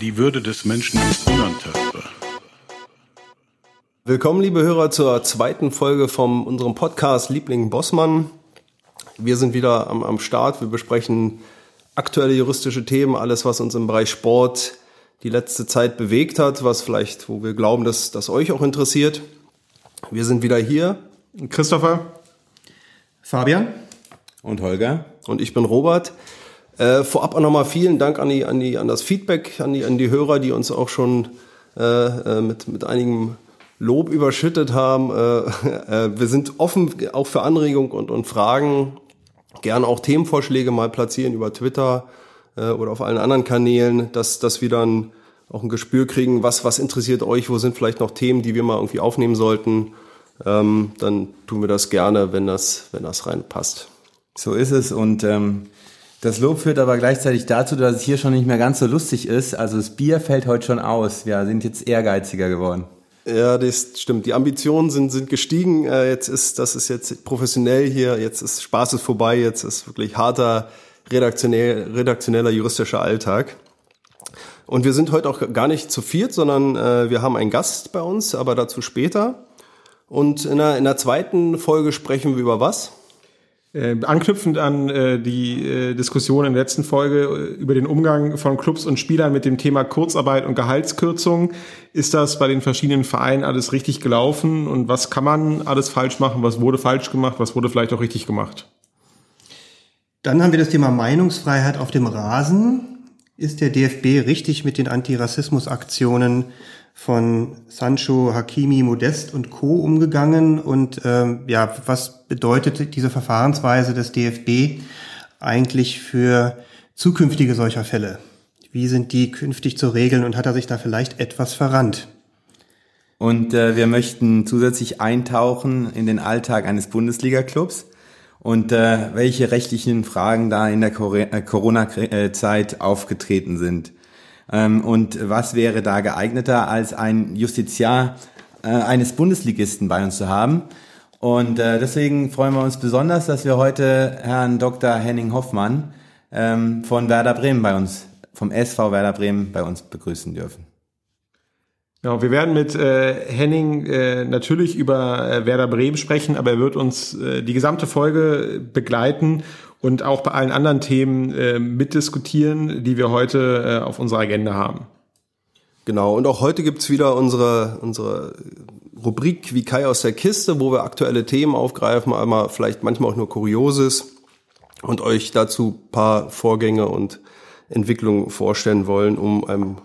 Die Würde des Menschen ist unantastbar. Willkommen, liebe Hörer, zur zweiten Folge von unserem Podcast Liebling Bossmann. Wir sind wieder am, am Start. Wir besprechen aktuelle juristische Themen, alles, was uns im Bereich Sport die letzte Zeit bewegt hat, was vielleicht, wo wir glauben, dass das euch auch interessiert. Wir sind wieder hier. Christopher, Fabian und Holger und ich bin Robert. Äh, vorab auch nochmal vielen Dank an die, an die, an das Feedback, an die, an die Hörer, die uns auch schon äh, mit, mit einigem Lob überschüttet haben. Äh, äh, wir sind offen auch für Anregungen und, und Fragen. Gerne auch Themenvorschläge mal platzieren über Twitter äh, oder auf allen anderen Kanälen, dass, dass wir dann auch ein Gespür kriegen, was, was interessiert euch, wo sind vielleicht noch Themen, die wir mal irgendwie aufnehmen sollten. Ähm, dann tun wir das gerne, wenn das, wenn das reinpasst. So ist es und ähm, das Lob führt aber gleichzeitig dazu, dass es hier schon nicht mehr ganz so lustig ist. Also das Bier fällt heute schon aus. Wir sind jetzt ehrgeiziger geworden. Ja, das stimmt. Die Ambitionen sind, sind gestiegen. Äh, jetzt ist, das ist jetzt professionell hier. Jetzt ist Spaß ist vorbei. Jetzt ist wirklich harter redaktionell, redaktioneller juristischer Alltag. Und wir sind heute auch gar nicht zu viert, sondern äh, wir haben einen Gast bei uns, aber dazu später. Und in der, in der zweiten Folge sprechen wir über was? Äh, anknüpfend an äh, die äh, Diskussion in der letzten Folge äh, über den Umgang von Clubs und Spielern mit dem Thema Kurzarbeit und Gehaltskürzung, ist das bei den verschiedenen Vereinen alles richtig gelaufen? Und was kann man alles falsch machen, was wurde falsch gemacht, was wurde vielleicht auch richtig gemacht? Dann haben wir das Thema Meinungsfreiheit auf dem Rasen. Ist der DFB richtig mit den Antirassismusaktionen von Sancho, Hakimi, Modest und Co. umgegangen? Und ähm, ja, was bedeutet diese Verfahrensweise des DFB eigentlich für zukünftige solcher Fälle? Wie sind die künftig zu regeln und hat er sich da vielleicht etwas verrannt? Und äh, wir möchten zusätzlich eintauchen in den Alltag eines Bundesliga-Clubs und äh, welche rechtlichen Fragen da in der äh, Corona-Zeit aufgetreten sind. Ähm, und was wäre da geeigneter, als ein Justiziar äh, eines Bundesligisten bei uns zu haben? Und äh, deswegen freuen wir uns besonders, dass wir heute Herrn Dr. Henning Hoffmann ähm, von Werder Bremen bei uns, vom SV Werder Bremen bei uns begrüßen dürfen. Ja, wir werden mit äh, Henning äh, natürlich über äh, Werder Bremen sprechen, aber er wird uns äh, die gesamte Folge begleiten und auch bei allen anderen Themen äh, mitdiskutieren, die wir heute äh, auf unserer Agenda haben. Genau, und auch heute gibt's wieder unsere, unsere Rubrik wie Kai aus der Kiste, wo wir aktuelle Themen aufgreifen, einmal vielleicht manchmal auch nur Kurioses und euch dazu paar Vorgänge und Entwicklungen vorstellen wollen, um einem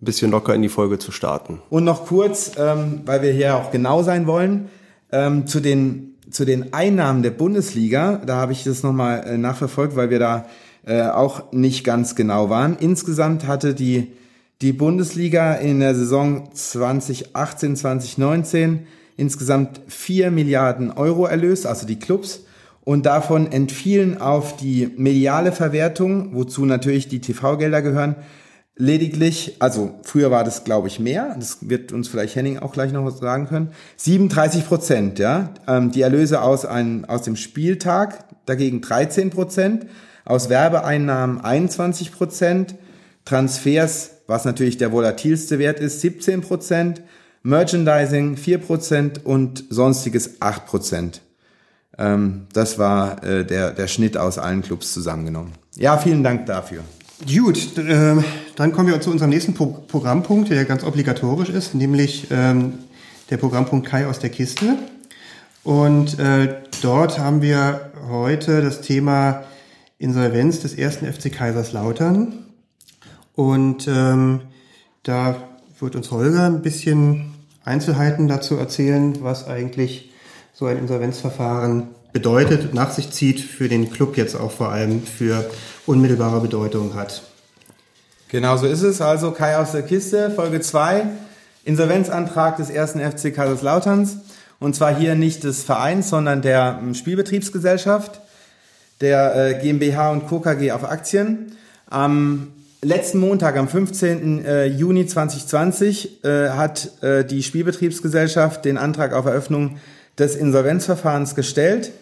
ein bisschen locker in die Folge zu starten. Und noch kurz, ähm, weil wir hier auch genau sein wollen, ähm, zu den zu den Einnahmen der Bundesliga. Da habe ich das nochmal äh, nachverfolgt, weil wir da äh, auch nicht ganz genau waren. Insgesamt hatte die die Bundesliga in der Saison 2018 2019 insgesamt 4 Milliarden Euro erlöst, also die Clubs. Und davon entfielen auf die mediale Verwertung, wozu natürlich die TV-Gelder gehören, lediglich, also früher war das, glaube ich, mehr, das wird uns vielleicht Henning auch gleich noch was sagen können, 37 Prozent, ja, ähm, die Erlöse aus, einem, aus dem Spieltag, dagegen 13 Prozent, aus Werbeeinnahmen 21 Prozent, Transfers, was natürlich der volatilste Wert ist, 17 Prozent, Merchandising 4 Prozent und sonstiges 8 Prozent. Ähm, das war äh, der, der Schnitt aus allen Clubs zusammengenommen. Ja, vielen Dank dafür. Gut, äh, dann kommen wir zu unserem nächsten Pro Programmpunkt, der ganz obligatorisch ist, nämlich ähm, der Programmpunkt Kai aus der Kiste. Und äh, dort haben wir heute das Thema Insolvenz des ersten FC Kaiserslautern. Und ähm, da wird uns Holger ein bisschen Einzelheiten dazu erzählen, was eigentlich so ein Insolvenzverfahren bedeutet, nach sich zieht, für den Club jetzt auch vor allem für unmittelbare Bedeutung hat. Genau so ist es. Also Kai aus der Kiste, Folge 2, Insolvenzantrag des ersten FC Kaiserslauterns. Und zwar hier nicht des Vereins, sondern der ähm, Spielbetriebsgesellschaft, der äh, GmbH und Co. KG auf Aktien. Am letzten Montag, am 15. Äh, Juni 2020, äh, hat die Spielbetriebsgesellschaft den Antrag auf Eröffnung des Insolvenzverfahrens gestellt.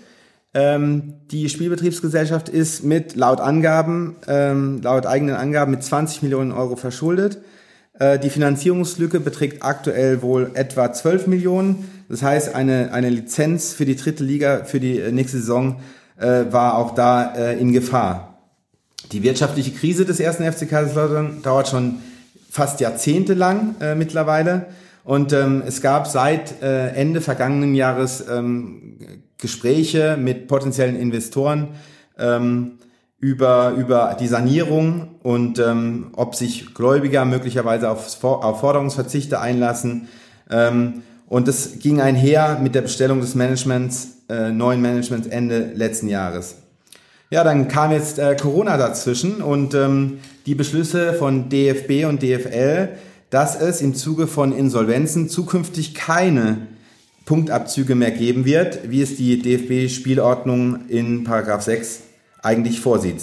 Ähm, die Spielbetriebsgesellschaft ist mit laut Angaben, ähm, laut eigenen Angaben mit 20 Millionen Euro verschuldet. Äh, die Finanzierungslücke beträgt aktuell wohl etwa 12 Millionen. Das heißt, eine, eine Lizenz für die dritte Liga für die äh, nächste Saison äh, war auch da äh, in Gefahr. Die wirtschaftliche Krise des ersten FC Kaiserslautern dauert schon fast jahrzehntelang äh, mittlerweile. Und ähm, es gab seit äh, Ende vergangenen Jahres ähm, Gespräche mit potenziellen Investoren ähm, über, über die Sanierung und ähm, ob sich Gläubiger möglicherweise auf, auf Forderungsverzichte einlassen. Ähm, und es ging einher mit der Bestellung des Managements, äh, neuen Managements Ende letzten Jahres. Ja, dann kam jetzt äh, Corona dazwischen und ähm, die Beschlüsse von DFB und DFL, dass es im Zuge von Insolvenzen zukünftig keine Punktabzüge mehr geben wird, wie es die DFB-Spielordnung in Paragraph 6 eigentlich vorsieht.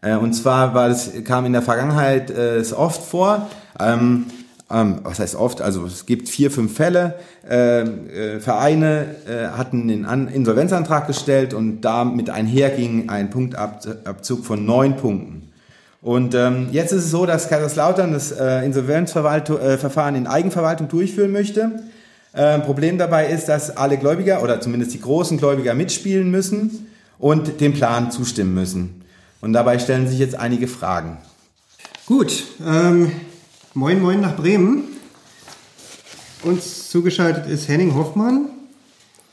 Äh, und zwar war das, kam in der Vergangenheit äh, es oft vor, ähm, ähm, was heißt oft, also es gibt vier, fünf Fälle, äh, äh, Vereine äh, hatten den An Insolvenzantrag gestellt und damit einherging ein Punktabzug von neun Punkten. Und ähm, jetzt ist es so, dass Kaiserslautern das äh, Insolvenzverfahren äh, in Eigenverwaltung durchführen möchte. Äh, Problem dabei ist, dass alle Gläubiger oder zumindest die großen Gläubiger mitspielen müssen und dem Plan zustimmen müssen. Und dabei stellen sich jetzt einige Fragen. Gut, ähm, moin moin nach Bremen. Uns zugeschaltet ist Henning Hoffmann.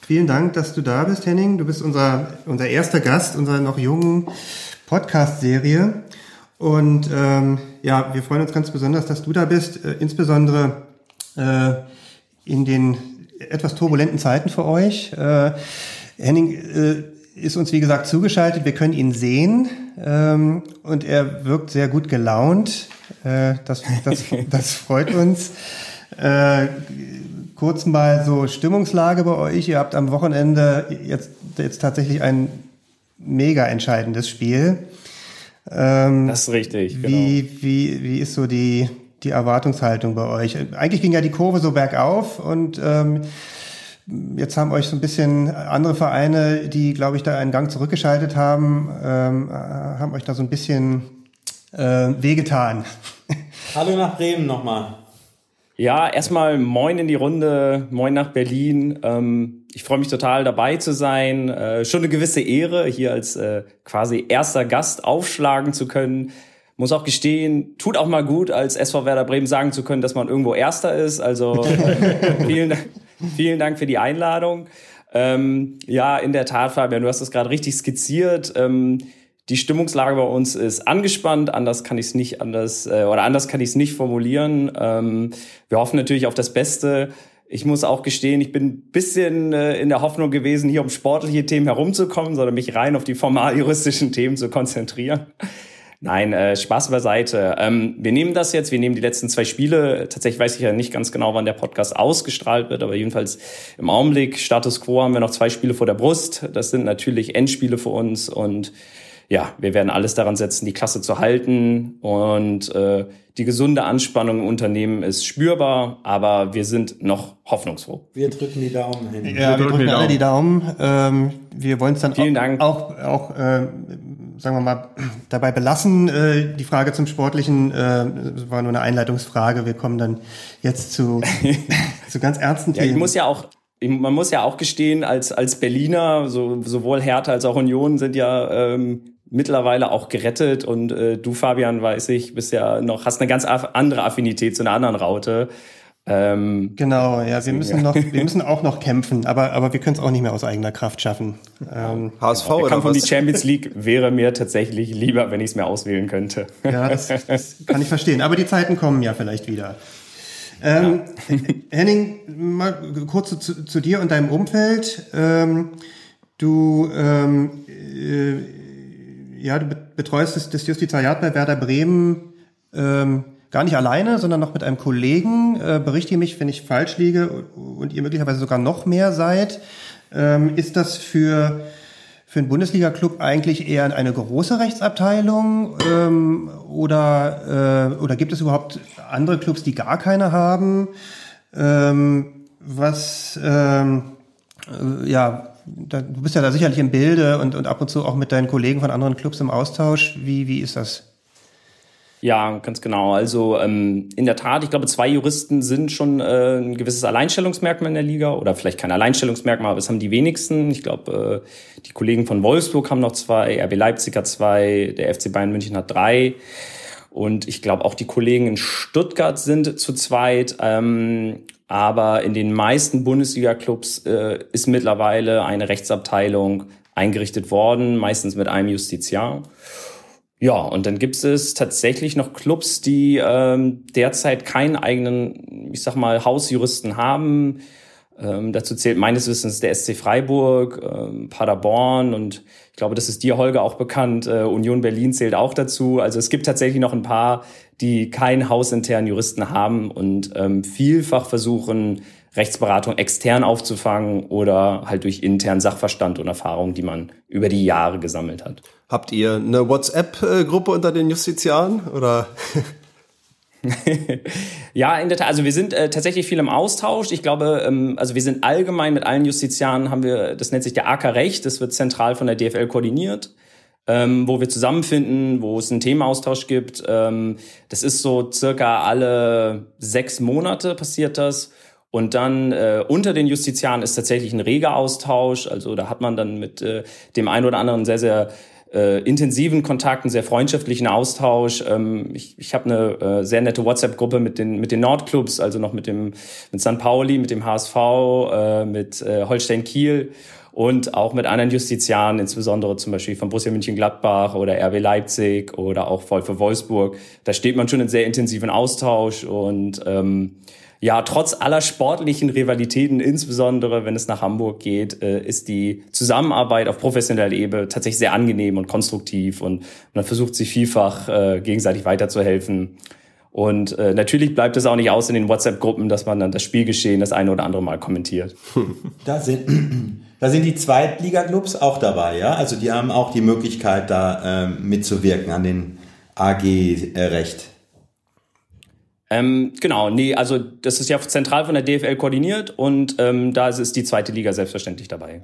Vielen Dank, dass du da bist, Henning. Du bist unser, unser erster Gast unserer noch jungen Podcast-Serie. Und ähm, ja, wir freuen uns ganz besonders, dass du da bist, äh, insbesondere äh, in den etwas turbulenten Zeiten für euch. Äh, Henning äh, ist uns, wie gesagt, zugeschaltet. Wir können ihn sehen ähm, und er wirkt sehr gut gelaunt. Äh, das, das, das freut uns. Äh, kurz mal so Stimmungslage bei euch. Ihr habt am Wochenende jetzt, jetzt tatsächlich ein mega entscheidendes Spiel. Ähm, das ist richtig. Genau. Wie, wie, wie ist so die, die Erwartungshaltung bei euch? Eigentlich ging ja die Kurve so bergauf und ähm, jetzt haben euch so ein bisschen andere Vereine, die, glaube ich, da einen Gang zurückgeschaltet haben, ähm, haben euch da so ein bisschen äh, wehgetan. Hallo nach Bremen nochmal. Ja, erstmal moin in die Runde, moin nach Berlin. Ähm, ich freue mich total dabei zu sein. Äh, schon eine gewisse Ehre, hier als äh, quasi erster Gast aufschlagen zu können. Muss auch gestehen, tut auch mal gut, als SV Werder Bremen sagen zu können, dass man irgendwo Erster ist. Also vielen, vielen Dank für die Einladung. Ähm, ja, in der Tat, Fabian, du hast es gerade richtig skizziert. Ähm, die Stimmungslage bei uns ist angespannt, anders kann ich es nicht anders äh, oder anders kann ich es nicht formulieren. Ähm, wir hoffen natürlich auf das Beste. Ich muss auch gestehen, ich bin ein bisschen äh, in der Hoffnung gewesen, hier um sportliche Themen herumzukommen, sondern mich rein auf die formal juristischen Themen zu konzentrieren. Nein, äh, Spaß beiseite. Ähm, wir nehmen das jetzt, wir nehmen die letzten zwei Spiele. Tatsächlich weiß ich ja nicht ganz genau, wann der Podcast ausgestrahlt wird, aber jedenfalls im Augenblick, Status Quo, haben wir noch zwei Spiele vor der Brust. Das sind natürlich Endspiele für uns und ja, wir werden alles daran setzen, die Klasse zu halten und äh, die gesunde Anspannung im Unternehmen ist spürbar, aber wir sind noch hoffnungsfroh. Wir drücken die Daumen hin. Ja, wir, wir drücken, alle die Daumen. Ähm, wir wollen es dann Vielen auch, Dank. auch, auch äh, sagen wir mal, dabei belassen. Äh, die Frage zum Sportlichen äh, war nur eine Einleitungsfrage. Wir kommen dann jetzt zu, zu ganz ernsten ja, Themen. Ich muss ja auch man muss ja auch gestehen, als, als Berliner, so, sowohl Hertha als auch Union sind ja ähm, mittlerweile auch gerettet und äh, du, Fabian, weiß ich, bist ja noch, hast eine ganz andere Affinität zu einer anderen Raute. Ähm, genau, ja, wir müssen noch, wir müssen auch noch kämpfen, aber, aber wir können es auch nicht mehr aus eigener Kraft schaffen. Ähm, HSV der oder Kampf was? um die Champions League wäre mir tatsächlich lieber, wenn ich es mir auswählen könnte. Ja, das, das kann ich verstehen. Aber die Zeiten kommen ja vielleicht wieder. Ähm, ja. Henning, mal kurz zu, zu, dir und deinem Umfeld. Ähm, du ähm, äh, ja, du betreust das, das Justizariat bei Werder Bremen ähm, gar nicht alleine, sondern noch mit einem Kollegen. Äh, berichte mich, wenn ich falsch liege und ihr möglicherweise sogar noch mehr seid. Ähm, ist das für für einen Bundesliga-Club eigentlich eher eine große Rechtsabteilung ähm, oder, äh, oder gibt es überhaupt andere Clubs, die gar keine haben? Ähm, was, ähm, äh, ja, da, du bist ja da sicherlich im Bilde und, und ab und zu auch mit deinen Kollegen von anderen Clubs im Austausch. Wie, wie ist das? Ja, ganz genau. Also ähm, in der Tat, ich glaube, zwei Juristen sind schon äh, ein gewisses Alleinstellungsmerkmal in der Liga oder vielleicht kein Alleinstellungsmerkmal, aber es haben die wenigsten. Ich glaube, äh, die Kollegen von Wolfsburg haben noch zwei, RB Leipzig hat zwei, der FC Bayern München hat drei. Und ich glaube, auch die Kollegen in Stuttgart sind zu zweit. Ähm, aber in den meisten Bundesliga-Clubs äh, ist mittlerweile eine Rechtsabteilung eingerichtet worden, meistens mit einem Justiziar. Ja, und dann gibt es tatsächlich noch Clubs, die ähm, derzeit keinen eigenen, ich sag mal, Hausjuristen haben. Ähm, dazu zählt meines Wissens der SC Freiburg, ähm, Paderborn und ich glaube, das ist dir, Holger, auch bekannt. Äh, Union Berlin zählt auch dazu. Also es gibt tatsächlich noch ein paar, die keinen hausinternen Juristen haben und ähm, vielfach versuchen, Rechtsberatung extern aufzufangen oder halt durch internen Sachverstand und Erfahrung, die man über die Jahre gesammelt hat. Habt ihr eine WhatsApp-Gruppe unter den Justiziaren oder? ja, in der Tat. Also wir sind äh, tatsächlich viel im Austausch. Ich glaube, ähm, also wir sind allgemein mit allen Justiziaren haben wir, das nennt sich der AK Recht. Das wird zentral von der DFL koordiniert, ähm, wo wir zusammenfinden, wo es einen Themaaustausch gibt. Ähm, das ist so circa alle sechs Monate passiert das. Und dann äh, unter den Justiziaren ist tatsächlich ein reger Austausch. Also da hat man dann mit äh, dem einen oder anderen sehr, sehr äh, intensiven Kontakt, einen sehr freundschaftlichen Austausch. Ähm, ich ich habe eine äh, sehr nette WhatsApp-Gruppe mit den mit den Nordclubs, also noch mit dem mit St. Pauli, mit dem HSV, äh, mit äh, Holstein Kiel und auch mit anderen Justizianen, insbesondere zum Beispiel von Borussia München-Gladbach oder RB Leipzig oder auch für Wolfsburg. Da steht man schon in sehr intensiven Austausch und ähm, ja, trotz aller sportlichen Rivalitäten, insbesondere wenn es nach Hamburg geht, äh, ist die Zusammenarbeit auf professioneller Ebene tatsächlich sehr angenehm und konstruktiv und man versucht sich vielfach äh, gegenseitig weiterzuhelfen. Und äh, natürlich bleibt es auch nicht aus in den WhatsApp-Gruppen, dass man dann das Spielgeschehen das eine oder andere Mal kommentiert. Da sind, da sind die Zweitliga-Clubs auch dabei, ja? Also die haben auch die Möglichkeit, da mitzuwirken an den AG-Recht. Ähm, genau, nee, also das ist ja zentral von der DFL koordiniert und ähm, da ist die zweite Liga selbstverständlich dabei.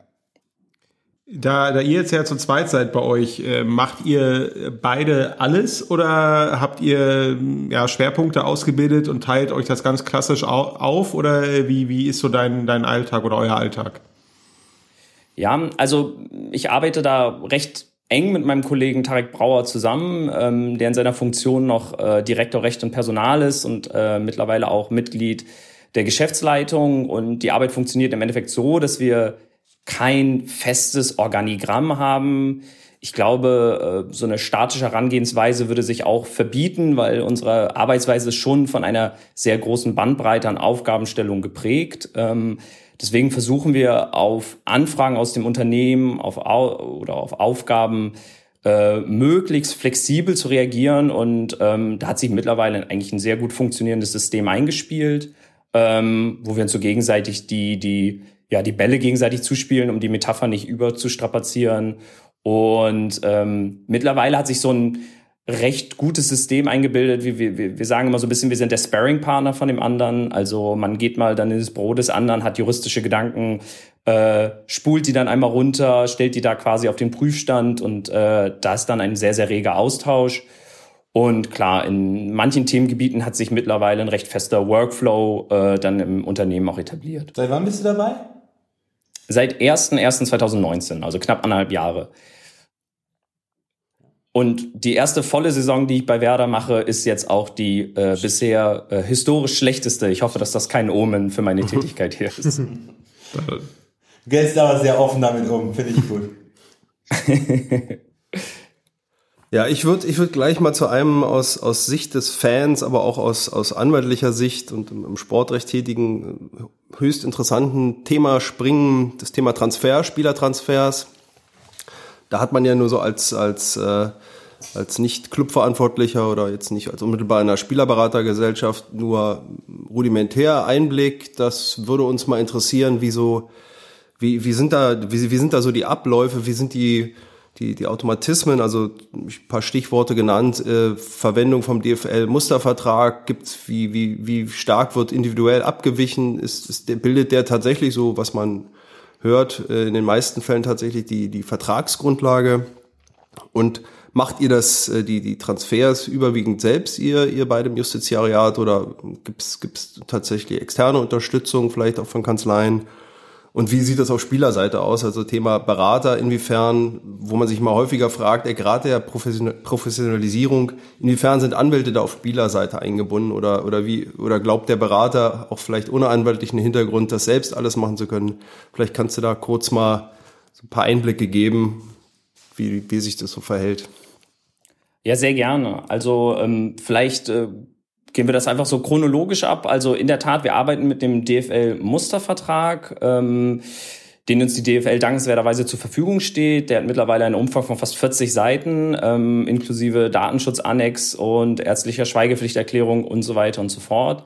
Da, da ihr jetzt ja zu zweit seid bei euch, äh, macht ihr beide alles oder habt ihr ja, Schwerpunkte ausgebildet und teilt euch das ganz klassisch auf oder wie, wie ist so dein, dein Alltag oder euer Alltag? Ja, also ich arbeite da recht eng mit meinem Kollegen Tarek Brauer zusammen, ähm, der in seiner Funktion noch äh, Direktor Recht und Personal ist und äh, mittlerweile auch Mitglied der Geschäftsleitung. Und die Arbeit funktioniert im Endeffekt so, dass wir kein festes Organigramm haben. Ich glaube, äh, so eine statische Herangehensweise würde sich auch verbieten, weil unsere Arbeitsweise ist schon von einer sehr großen Bandbreite an Aufgabenstellung geprägt. Ähm, Deswegen versuchen wir auf Anfragen aus dem Unternehmen auf, oder auf Aufgaben äh, möglichst flexibel zu reagieren. Und ähm, da hat sich mittlerweile eigentlich ein sehr gut funktionierendes System eingespielt, ähm, wo wir uns so gegenseitig die, die, ja, die Bälle gegenseitig zuspielen, um die Metapher nicht überzustrapazieren. Und ähm, mittlerweile hat sich so ein recht gutes System eingebildet. Wir, wir, wir sagen immer so ein bisschen, wir sind der Sparring-Partner von dem anderen. Also man geht mal dann ins Büro des anderen, hat juristische Gedanken, äh, spult die dann einmal runter, stellt die da quasi auf den Prüfstand und äh, da ist dann ein sehr, sehr reger Austausch. Und klar, in manchen Themengebieten hat sich mittlerweile ein recht fester Workflow äh, dann im Unternehmen auch etabliert. Seit wann bist du dabei? Seit 1.1.2019, also knapp anderthalb Jahre. Und die erste volle Saison, die ich bei Werder mache, ist jetzt auch die äh, bisher äh, historisch schlechteste. Ich hoffe, dass das kein Omen für meine Tätigkeit hier ist. du gehst aber sehr offen damit um, finde ich gut. ja, ich würde ich würd gleich mal zu einem aus, aus Sicht des Fans, aber auch aus, aus anwaltlicher Sicht und im, im Sportrecht tätigen, äh, höchst interessanten Thema springen, das Thema Transfer, Spielertransfers. Da hat man ja nur so als, als äh, als nicht Clubverantwortlicher oder jetzt nicht als unmittelbar in einer Spielerberatergesellschaft nur rudimentär Einblick. Das würde uns mal interessieren, wie so, wie, wie sind da, wie, wie sind da so die Abläufe, wie sind die, die, die Automatismen, also ein paar Stichworte genannt, äh, Verwendung vom DFL-Mustervertrag, gibt's wie, wie, wie stark wird individuell abgewichen, ist, ist, bildet der tatsächlich so, was man hört, äh, in den meisten Fällen tatsächlich die, die Vertragsgrundlage und macht ihr das, äh, die, die Transfers überwiegend selbst, ihr, ihr bei dem Justiziariat oder gibt's gibt's tatsächlich externe Unterstützung, vielleicht auch von Kanzleien? Und wie sieht das auf Spielerseite aus? Also Thema Berater, inwiefern, wo man sich mal häufiger fragt, gerade der Professionalisierung, inwiefern sind Anwälte da auf Spielerseite eingebunden oder, oder wie, oder glaubt der Berater auch vielleicht ohne anwaltlichen Hintergrund, das selbst alles machen zu können? Vielleicht kannst du da kurz mal so ein paar Einblicke geben, wie, wie sich das so verhält. Ja, sehr gerne. Also ähm, vielleicht äh, gehen wir das einfach so chronologisch ab. Also in der Tat, wir arbeiten mit dem DFL-Mustervertrag. Ähm, den uns die DFL dankenswerterweise zur Verfügung steht. Der hat mittlerweile einen Umfang von fast 40 Seiten, ähm, inklusive Datenschutzannex und ärztlicher Schweigepflichterklärung und so weiter und so fort.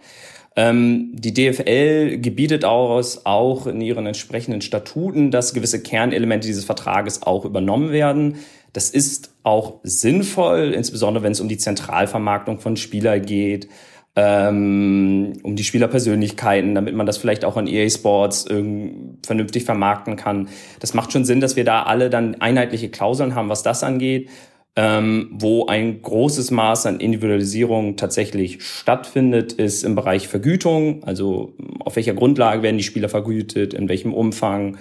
Ähm, die DFL gebietet aus, auch in ihren entsprechenden Statuten, dass gewisse Kernelemente dieses Vertrages auch übernommen werden. Das ist auch sinnvoll, insbesondere wenn es um die Zentralvermarktung von Spieler geht, ähm, um die Spielerpersönlichkeiten, damit man das vielleicht auch an EA Sports vernünftig vermarkten kann. Das macht schon Sinn, dass wir da alle dann einheitliche Klauseln haben, was das angeht, ähm, wo ein großes Maß an Individualisierung tatsächlich stattfindet, ist im Bereich Vergütung, also auf welcher Grundlage werden die Spieler vergütet, in welchem Umfang,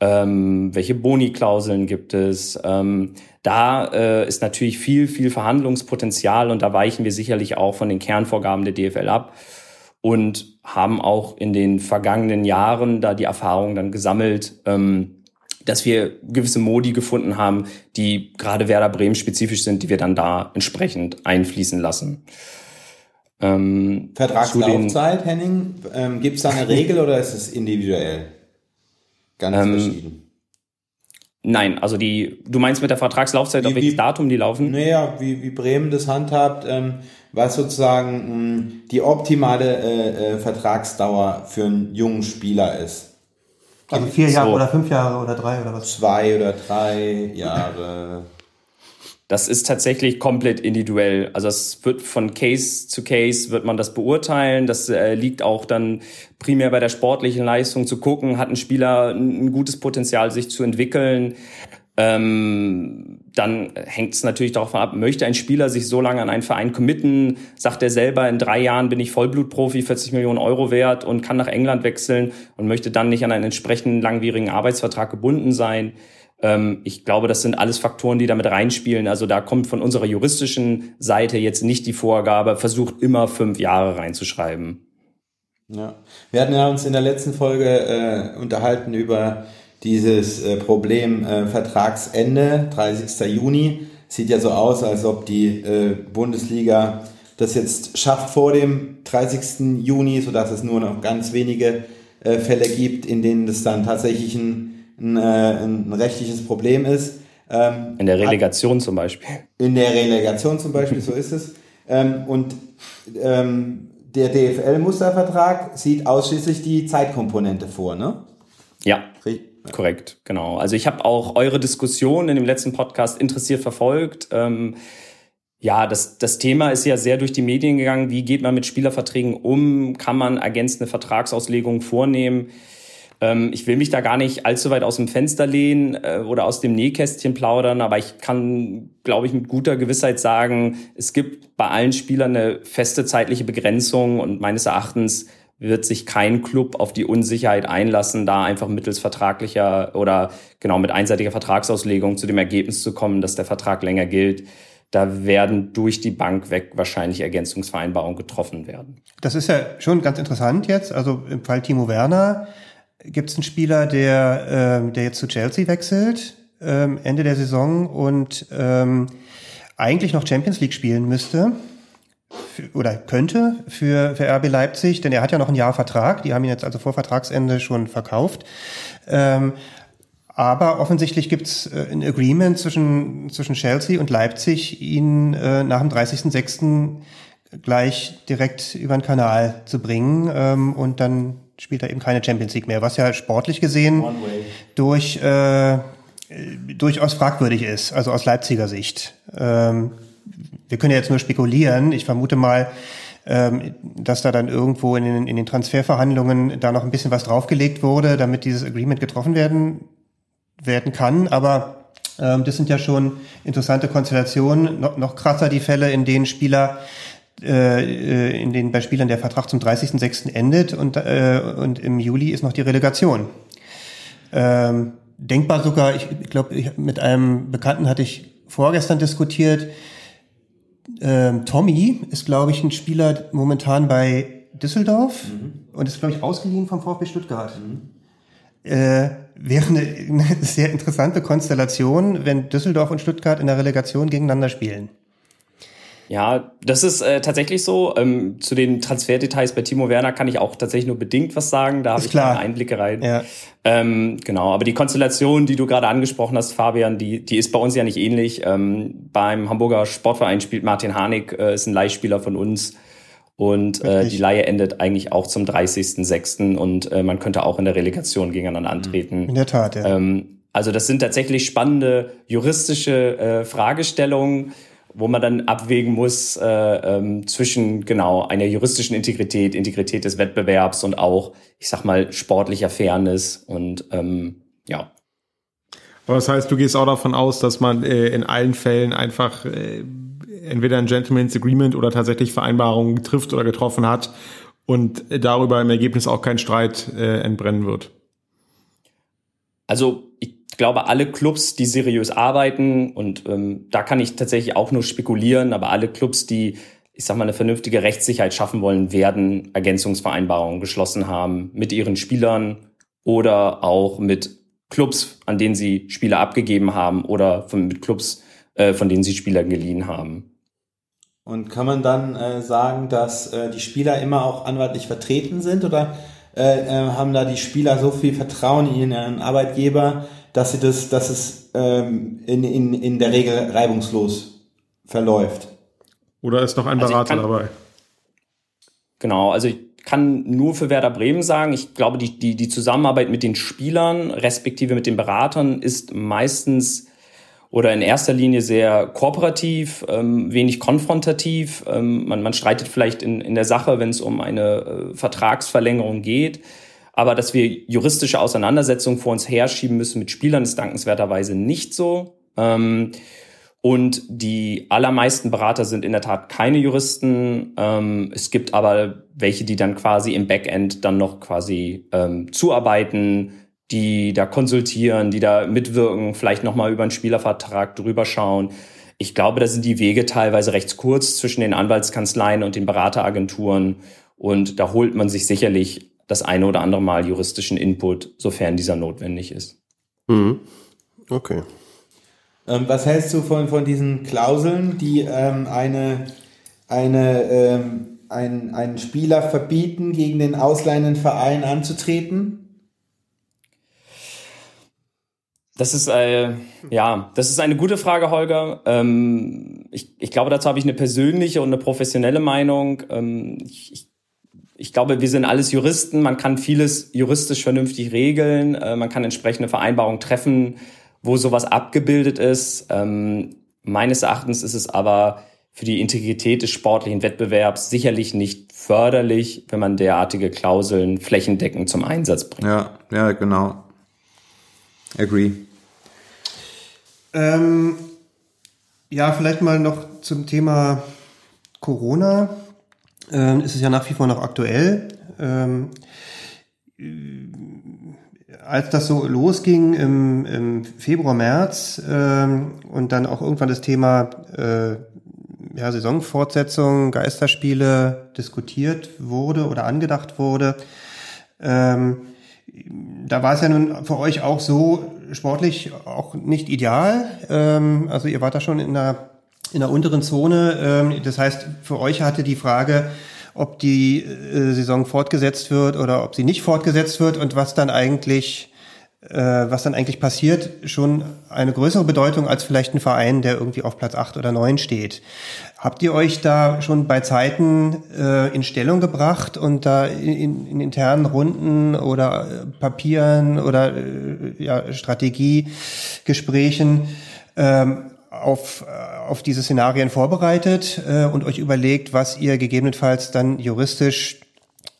ähm, welche Boni-Klauseln gibt es. Ähm, da äh, ist natürlich viel, viel Verhandlungspotenzial und da weichen wir sicherlich auch von den Kernvorgaben der DFL ab und haben auch in den vergangenen Jahren da die Erfahrung dann gesammelt, ähm, dass wir gewisse Modi gefunden haben, die gerade Werder Bremen spezifisch sind, die wir dann da entsprechend einfließen lassen. Ähm, Vertragslaufzeit, Henning, ähm, gibt es da eine Regel oder ist es individuell? Ganz ähm, verschieden. Nein, also die, du meinst mit der Vertragslaufzeit, wie, auf welches Datum die laufen? Naja, wie, wie Bremen das handhabt, ähm, was sozusagen mh, mm, die optimale äh, äh, Vertragsdauer für einen jungen Spieler ist. Also vier Jahre so. oder fünf Jahre oder drei oder was? Zwei oder drei Jahre. Das ist tatsächlich komplett individuell. Also es wird von Case zu Case wird man das beurteilen. Das äh, liegt auch dann primär bei der sportlichen Leistung zu gucken, hat ein Spieler ein, gutes Potenzial, sich zu entwickeln. Ähm, dann hängt es natürlich davon ab, möchte ein Spieler sich so lange an einen Verein committen, sagt er selber, in drei Jahren bin ich Vollblutprofi, 40 Millionen Euro wert und kann nach England wechseln und möchte dann nicht an einen entsprechenden langwierigen Arbeitsvertrag gebunden sein. Ähm, ich glaube, das sind alles Faktoren, die damit reinspielen. Also da kommt von unserer juristischen Seite jetzt nicht die Vorgabe, versucht immer fünf Jahre reinzuschreiben. Ja, wir hatten ja uns in der letzten Folge äh, unterhalten über dieses äh, Problem äh, Vertragsende, 30. Juni. Sieht ja so aus, als ob die äh, Bundesliga das jetzt schafft vor dem 30. Juni, sodass es nur noch ganz wenige äh, Fälle gibt, in denen es dann tatsächlich ein, ein, äh, ein rechtliches Problem ist. Ähm, in der Relegation zum Beispiel. In der Relegation zum Beispiel, so ist es. Ähm, und ähm, der DFL-Mustervertrag sieht ausschließlich die Zeitkomponente vor, ne? Ja. Korrekt, genau. Also ich habe auch eure Diskussion in dem letzten Podcast interessiert verfolgt. Ähm, ja, das, das Thema ist ja sehr durch die Medien gegangen. Wie geht man mit Spielerverträgen um? Kann man ergänzende Vertragsauslegungen vornehmen? Ähm, ich will mich da gar nicht allzu weit aus dem Fenster lehnen äh, oder aus dem Nähkästchen plaudern, aber ich kann, glaube ich, mit guter Gewissheit sagen, es gibt bei allen Spielern eine feste zeitliche Begrenzung und meines Erachtens wird sich kein Club auf die Unsicherheit einlassen, da einfach mittels vertraglicher oder genau mit einseitiger Vertragsauslegung zu dem Ergebnis zu kommen, dass der Vertrag länger gilt. Da werden durch die Bank weg wahrscheinlich Ergänzungsvereinbarungen getroffen werden. Das ist ja schon ganz interessant jetzt. Also im Fall Timo Werner gibt es einen Spieler, der, äh, der jetzt zu Chelsea wechselt, ähm, Ende der Saison und ähm, eigentlich noch Champions League spielen müsste oder könnte für, für RB Leipzig, denn er hat ja noch ein Jahr Vertrag. Die haben ihn jetzt also vor Vertragsende schon verkauft. Ähm, aber offensichtlich gibt es äh, ein Agreement zwischen, zwischen Chelsea und Leipzig, ihn äh, nach dem 30.06. gleich direkt über den Kanal zu bringen. Ähm, und dann spielt er eben keine Champions League mehr, was ja sportlich gesehen durch äh, durchaus fragwürdig ist, also aus Leipziger Sicht. Ähm, wir können ja jetzt nur spekulieren. Ich vermute mal, ähm, dass da dann irgendwo in den, in den Transferverhandlungen da noch ein bisschen was draufgelegt wurde, damit dieses Agreement getroffen werden, werden kann. Aber ähm, das sind ja schon interessante Konstellationen. No, noch krasser die Fälle, in denen Spieler äh, in denen bei Spielern der Vertrag zum 30.06. endet und, äh, und im Juli ist noch die Relegation. Ähm, denkbar sogar, ich glaube, mit einem Bekannten hatte ich vorgestern diskutiert, ähm, Tommy ist, glaube ich, ein Spieler momentan bei Düsseldorf mhm. und ist, glaube ich, ausgeliehen vom VfB Stuttgart. Mhm. Äh, wäre eine, eine sehr interessante Konstellation, wenn Düsseldorf und Stuttgart in der Relegation gegeneinander spielen. Ja, das ist äh, tatsächlich so. Ähm, zu den Transferdetails bei Timo Werner kann ich auch tatsächlich nur bedingt was sagen. Da habe ich keine Einblicke rein. Ja. Ähm, genau, aber die Konstellation, die du gerade angesprochen hast, Fabian, die, die ist bei uns ja nicht ähnlich. Ähm, beim Hamburger Sportverein spielt Martin Harnik, äh, ist ein Leihspieler von uns. Und äh, die Leihe endet eigentlich auch zum 30.06. und äh, man könnte auch in der Relegation gegeneinander antreten. In der Tat, ja. Ähm, also das sind tatsächlich spannende juristische äh, Fragestellungen wo man dann abwägen muss äh, ähm, zwischen genau einer juristischen Integrität, Integrität des Wettbewerbs und auch, ich sag mal, sportlicher Fairness und ähm, ja. Aber das heißt, du gehst auch davon aus, dass man äh, in allen Fällen einfach äh, entweder ein Gentleman's Agreement oder tatsächlich Vereinbarungen trifft oder getroffen hat und darüber im Ergebnis auch kein Streit äh, entbrennen wird. Also ich glaube, alle Clubs, die seriös arbeiten, und ähm, da kann ich tatsächlich auch nur spekulieren, aber alle Clubs, die, ich sag mal, eine vernünftige Rechtssicherheit schaffen wollen, werden Ergänzungsvereinbarungen geschlossen haben mit ihren Spielern oder auch mit Clubs, an denen sie Spieler abgegeben haben oder von, mit Clubs, äh, von denen sie Spieler geliehen haben. Und kann man dann äh, sagen, dass äh, die Spieler immer auch anwaltlich vertreten sind oder äh, äh haben da die Spieler so viel Vertrauen in ihren Arbeitgeber, dass sie das, dass es ähm, in, in, in der Regel reibungslos verläuft. Oder ist noch ein also Berater also kann, dabei? Genau, also ich kann nur für Werder Bremen sagen, ich glaube, die, die, die Zusammenarbeit mit den Spielern, respektive mit den Beratern, ist meistens oder in erster Linie sehr kooperativ, ähm, wenig konfrontativ. Ähm, man, man streitet vielleicht in, in der Sache, wenn es um eine äh, Vertragsverlängerung geht. Aber dass wir juristische Auseinandersetzungen vor uns herschieben müssen mit Spielern, ist dankenswerterweise nicht so. Ähm, und die allermeisten Berater sind in der Tat keine Juristen. Ähm, es gibt aber welche, die dann quasi im Backend dann noch quasi ähm, zuarbeiten, die da konsultieren, die da mitwirken, vielleicht nochmal über einen Spielervertrag drüber schauen. Ich glaube, da sind die Wege teilweise recht kurz zwischen den Anwaltskanzleien und den Berateragenturen. Und da holt man sich sicherlich das eine oder andere Mal juristischen Input, sofern dieser notwendig ist. Mhm. Okay. Ähm, was hältst du von, von diesen Klauseln, die ähm, eine, eine, ähm, ein, einen Spieler verbieten, gegen den ausleihenden Verein anzutreten? Das ist äh, ja, das ist eine gute Frage, Holger. Ähm, ich, ich glaube, dazu habe ich eine persönliche und eine professionelle Meinung. Ähm, ich, ich ich glaube, wir sind alles Juristen. Man kann vieles juristisch vernünftig regeln. Äh, man kann entsprechende Vereinbarungen treffen, wo sowas abgebildet ist. Ähm, meines Erachtens ist es aber für die Integrität des sportlichen Wettbewerbs sicherlich nicht förderlich, wenn man derartige Klauseln flächendeckend zum Einsatz bringt. Ja, ja, genau. Agree. Ähm, ja, vielleicht mal noch zum Thema Corona ähm, ist es ja nach wie vor noch aktuell. Ähm, als das so losging im, im Februar, März ähm, und dann auch irgendwann das Thema äh, ja, Saisonfortsetzung, Geisterspiele diskutiert wurde oder angedacht wurde, ähm, da war es ja nun für euch auch so sportlich auch nicht ideal. Ähm, also ihr wart da schon in einer in der unteren Zone. Ähm, das heißt, für euch hatte die Frage, ob die äh, Saison fortgesetzt wird oder ob sie nicht fortgesetzt wird und was dann eigentlich äh, was dann eigentlich passiert, schon eine größere Bedeutung als vielleicht ein Verein, der irgendwie auf Platz acht oder neun steht. Habt ihr euch da schon bei Zeiten äh, in Stellung gebracht und da in, in internen Runden oder Papieren oder ja, Strategiegesprächen ähm, auf, äh, auf diese Szenarien vorbereitet äh, und euch überlegt, was ihr gegebenenfalls dann juristisch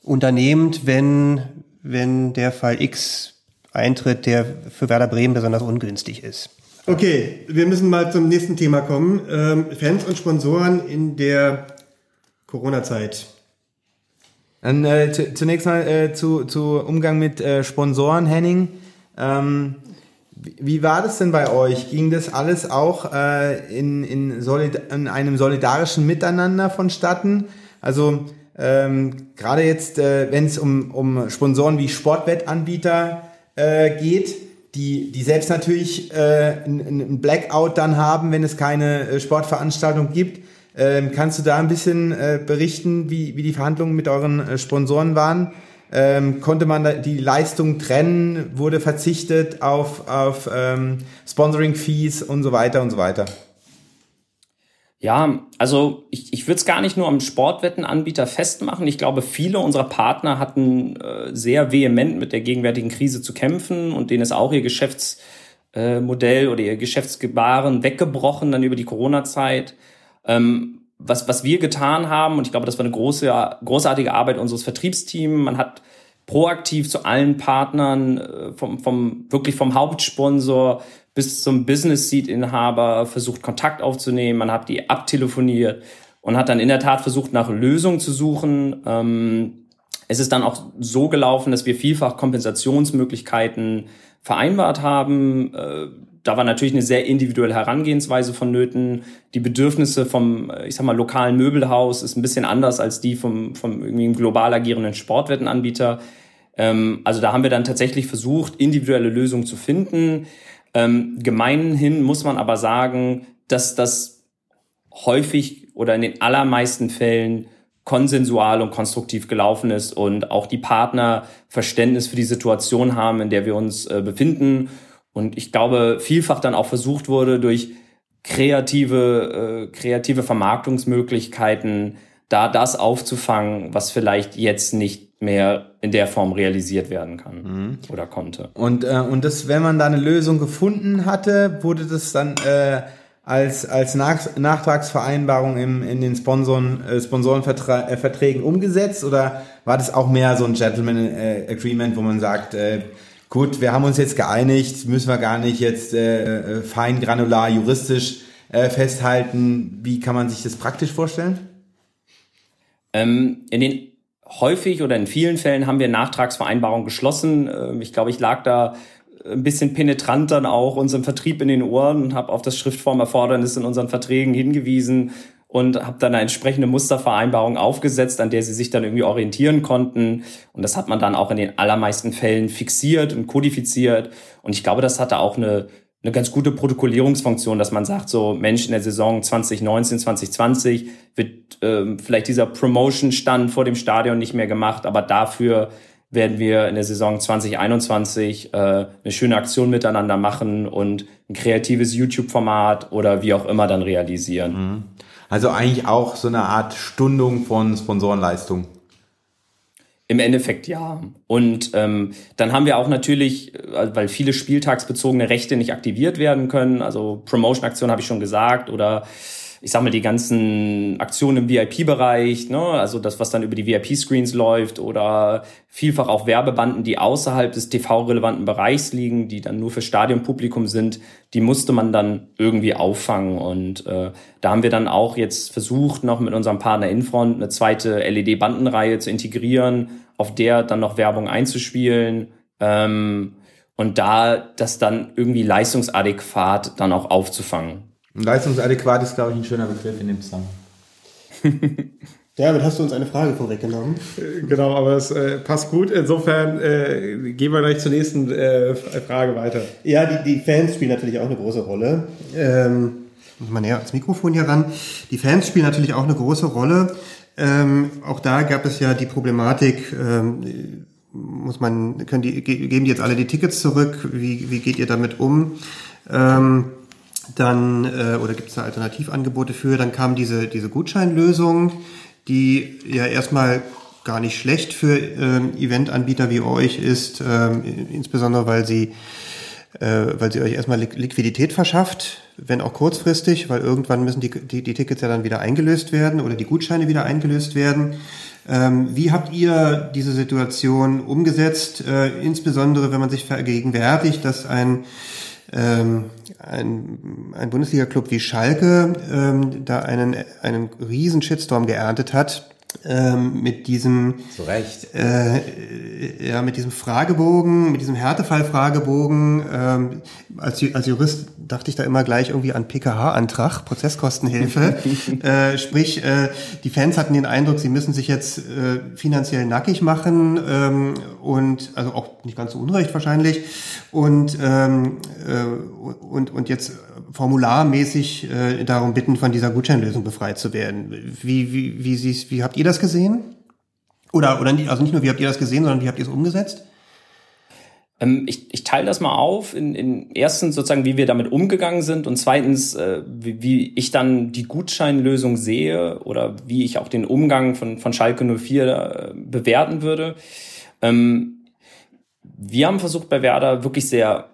unternehmt, wenn, wenn der Fall X eintritt, der für Werder Bremen besonders ungünstig ist. Okay, wir müssen mal zum nächsten Thema kommen. Ähm, Fans und Sponsoren in der Corona-Zeit. Dann äh, zunächst mal äh, zu, zu Umgang mit äh, Sponsoren, Henning. Ähm, wie war das denn bei euch? Ging das alles auch äh, in, in, in einem solidarischen Miteinander vonstatten? Also ähm, gerade jetzt, äh, wenn es um, um Sponsoren wie Sportwettanbieter äh, geht, die, die selbst natürlich äh, ein Blackout dann haben, wenn es keine äh, Sportveranstaltung gibt. Ähm, kannst du da ein bisschen äh, berichten, wie, wie die Verhandlungen mit euren äh, Sponsoren waren? Ähm, konnte man die Leistung trennen? Wurde verzichtet auf, auf ähm, Sponsoring-Fees und so weiter und so weiter? Ja, also ich, ich würde es gar nicht nur am Sportwettenanbieter festmachen. Ich glaube, viele unserer Partner hatten äh, sehr vehement mit der gegenwärtigen Krise zu kämpfen und denen ist auch ihr Geschäftsmodell äh, oder ihr Geschäftsgebaren weggebrochen dann über die Corona-Zeit. Ähm, was, was wir getan haben, und ich glaube, das war eine große, großartige Arbeit unseres Vertriebsteams, man hat proaktiv zu allen Partnern, äh, vom, vom, wirklich vom Hauptsponsor bis zum Business Seat Inhaber versucht Kontakt aufzunehmen, man hat die abtelefoniert und hat dann in der Tat versucht nach Lösungen zu suchen. Ähm, es ist dann auch so gelaufen, dass wir vielfach Kompensationsmöglichkeiten vereinbart haben. Da war natürlich eine sehr individuelle Herangehensweise vonnöten. Die Bedürfnisse vom, äh, ich sag mal, lokalen Möbelhaus ist ein bisschen anders als die vom, vom irgendwie global agierenden Sportwettenanbieter. Ähm, also da haben wir dann tatsächlich versucht, individuelle Lösungen zu finden. Ähm, gemeinhin muss man aber sagen, dass das häufig oder in den allermeisten Fällen konsensual und konstruktiv gelaufen ist und auch die Partner Verständnis für die Situation haben, in der wir uns äh, befinden. Und ich glaube, vielfach dann auch versucht wurde, durch kreative, äh, kreative Vermarktungsmöglichkeiten da das aufzufangen, was vielleicht jetzt nicht mehr in der Form realisiert werden kann mhm. oder konnte. Und, äh, und das, wenn man da eine Lösung gefunden hatte, wurde das dann äh, als, als Nach Nachtragsvereinbarung im, in den Sponsoren, äh, Sponsorenverträgen äh, umgesetzt oder war das auch mehr so ein Gentleman äh, Agreement, wo man sagt, äh, gut, wir haben uns jetzt geeinigt, müssen wir gar nicht jetzt äh, äh fein granular juristisch äh, festhalten. Wie kann man sich das praktisch vorstellen? Ähm, in den häufig oder in vielen Fällen haben wir Nachtragsvereinbarungen geschlossen. Ähm, ich glaube, ich lag da ein bisschen penetrant dann auch unserem Vertrieb in den Ohren und habe auf das Schriftformerfordernis in unseren Verträgen hingewiesen und habe dann eine entsprechende Mustervereinbarung aufgesetzt, an der sie sich dann irgendwie orientieren konnten. Und das hat man dann auch in den allermeisten Fällen fixiert und kodifiziert. Und ich glaube, das hatte auch eine eine ganz gute Protokollierungsfunktion, dass man sagt, so Mensch, in der Saison 2019, 2020 wird ähm, vielleicht dieser Promotion-Stand vor dem Stadion nicht mehr gemacht, aber dafür werden wir in der Saison 2021 äh, eine schöne Aktion miteinander machen und ein kreatives YouTube-Format oder wie auch immer dann realisieren. Mhm. Also eigentlich auch so eine Art Stundung von Sponsorenleistung. Im Endeffekt ja. Und ähm, dann haben wir auch natürlich, äh, weil viele spieltagsbezogene Rechte nicht aktiviert werden können, also Promotion-Aktion habe ich schon gesagt, oder ich sag mal, die ganzen Aktionen im VIP-Bereich, ne, also das, was dann über die VIP-Screens läuft oder vielfach auch Werbebanden, die außerhalb des TV-relevanten Bereichs liegen, die dann nur für Stadionpublikum sind, die musste man dann irgendwie auffangen. Und äh, da haben wir dann auch jetzt versucht, noch mit unserem Partner Infront eine zweite LED-Bandenreihe zu integrieren, auf der dann noch Werbung einzuspielen. Ähm, und da das dann irgendwie leistungsadäquat dann auch aufzufangen. Leistungsadäquat ist, glaube ich, ein schöner Begriff in dem Zusammenhang. Ja, damit hast du uns eine Frage vorweggenommen. Äh, genau, aber es äh, passt gut. Insofern äh, gehen wir gleich zur nächsten äh, Frage weiter. Ja, die, die Fans spielen natürlich auch eine große Rolle. Ähm, muss man näher ans Mikrofon hier ran. Die Fans spielen natürlich auch eine große Rolle. Ähm, auch da gab es ja die Problematik, ähm, muss man, können die, geben die jetzt alle die Tickets zurück? Wie, wie geht ihr damit um? Ähm, dann, äh, oder gibt es da Alternativangebote für? Dann kam diese, diese Gutscheinlösung, die ja erstmal gar nicht schlecht für ähm, Eventanbieter wie euch ist, ähm, insbesondere weil sie, äh, weil sie euch erstmal Liquidität verschafft, wenn auch kurzfristig, weil irgendwann müssen die, die, die Tickets ja dann wieder eingelöst werden oder die Gutscheine wieder eingelöst werden. Ähm, wie habt ihr diese Situation umgesetzt, äh, insbesondere wenn man sich vergegenwärtigt, dass ein ähm, ein, ein Bundesliga-Club wie Schalke ähm, da einen, einen riesen Shitstorm geerntet hat ähm, mit diesem Zu Recht. Äh, ja mit diesem Fragebogen, mit diesem Härtefall-Fragebogen. Ähm, als, als Jurist dachte ich da immer gleich irgendwie an PKH-Antrag, Prozesskostenhilfe. äh, sprich, äh, die Fans hatten den Eindruck, sie müssen sich jetzt äh, finanziell nackig machen ähm, und also auch nicht ganz so unrecht wahrscheinlich und ähm, äh, und und jetzt formularmäßig äh, darum bitten, von dieser Gutscheinlösung befreit zu werden. Wie wie wie wie habt ihr das gesehen? Oder oder nicht, also nicht nur wie habt ihr das gesehen, sondern wie habt ihr es umgesetzt? Ähm, ich, ich teile das mal auf in, in erstens sozusagen, wie wir damit umgegangen sind und zweitens, äh, wie, wie ich dann die Gutscheinlösung sehe oder wie ich auch den Umgang von, von Schalke 04 äh, bewerten würde. Ähm, wir haben versucht bei Werder wirklich sehr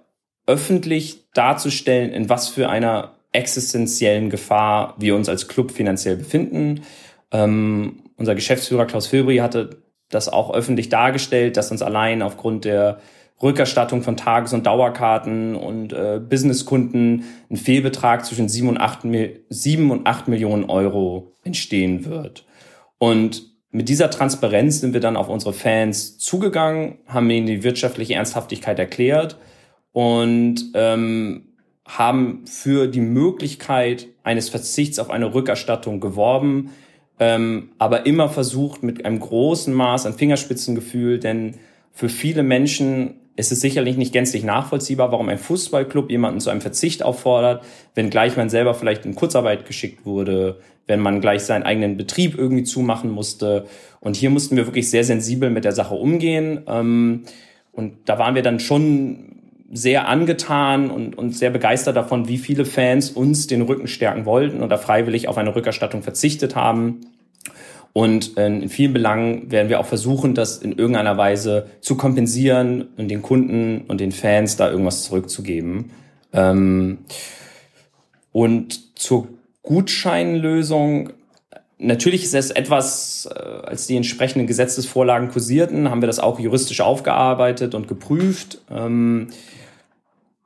öffentlich darzustellen, in was für einer existenziellen Gefahr wir uns als Club finanziell befinden. Ähm, unser Geschäftsführer Klaus Filbri hatte das auch öffentlich dargestellt, dass uns allein aufgrund der Rückerstattung von Tages- und Dauerkarten und äh, Businesskunden ein Fehlbetrag zwischen 7 und, 8, 7 und 8 Millionen Euro entstehen wird. Und mit dieser Transparenz sind wir dann auf unsere Fans zugegangen, haben ihnen die wirtschaftliche Ernsthaftigkeit erklärt und ähm, haben für die Möglichkeit eines Verzichts auf eine Rückerstattung geworben, ähm, aber immer versucht mit einem großen Maß an Fingerspitzengefühl, denn für viele Menschen ist es sicherlich nicht gänzlich nachvollziehbar, warum ein Fußballclub jemanden zu einem Verzicht auffordert, wenn gleich man selber vielleicht in Kurzarbeit geschickt wurde, wenn man gleich seinen eigenen Betrieb irgendwie zumachen musste. Und hier mussten wir wirklich sehr sensibel mit der Sache umgehen. Ähm, und da waren wir dann schon sehr angetan und, und sehr begeistert davon, wie viele Fans uns den Rücken stärken wollten oder freiwillig auf eine Rückerstattung verzichtet haben. Und in vielen Belangen werden wir auch versuchen, das in irgendeiner Weise zu kompensieren und den Kunden und den Fans da irgendwas zurückzugeben. Ähm, und zur Gutscheinlösung, natürlich ist es etwas, äh, als die entsprechenden Gesetzesvorlagen kursierten, haben wir das auch juristisch aufgearbeitet und geprüft, ähm,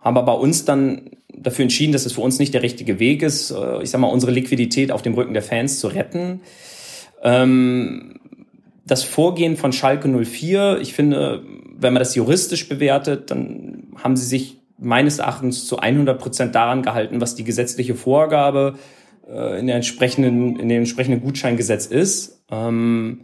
haben aber uns dann dafür entschieden, dass es für uns nicht der richtige Weg ist, äh, ich sag mal, unsere Liquidität auf dem Rücken der Fans zu retten. Ähm, das Vorgehen von Schalke 04, ich finde, wenn man das juristisch bewertet, dann haben sie sich meines Erachtens zu 100 Prozent daran gehalten, was die gesetzliche Vorgabe äh, in, der entsprechenden, in dem entsprechenden Gutscheingesetz ist. Ähm,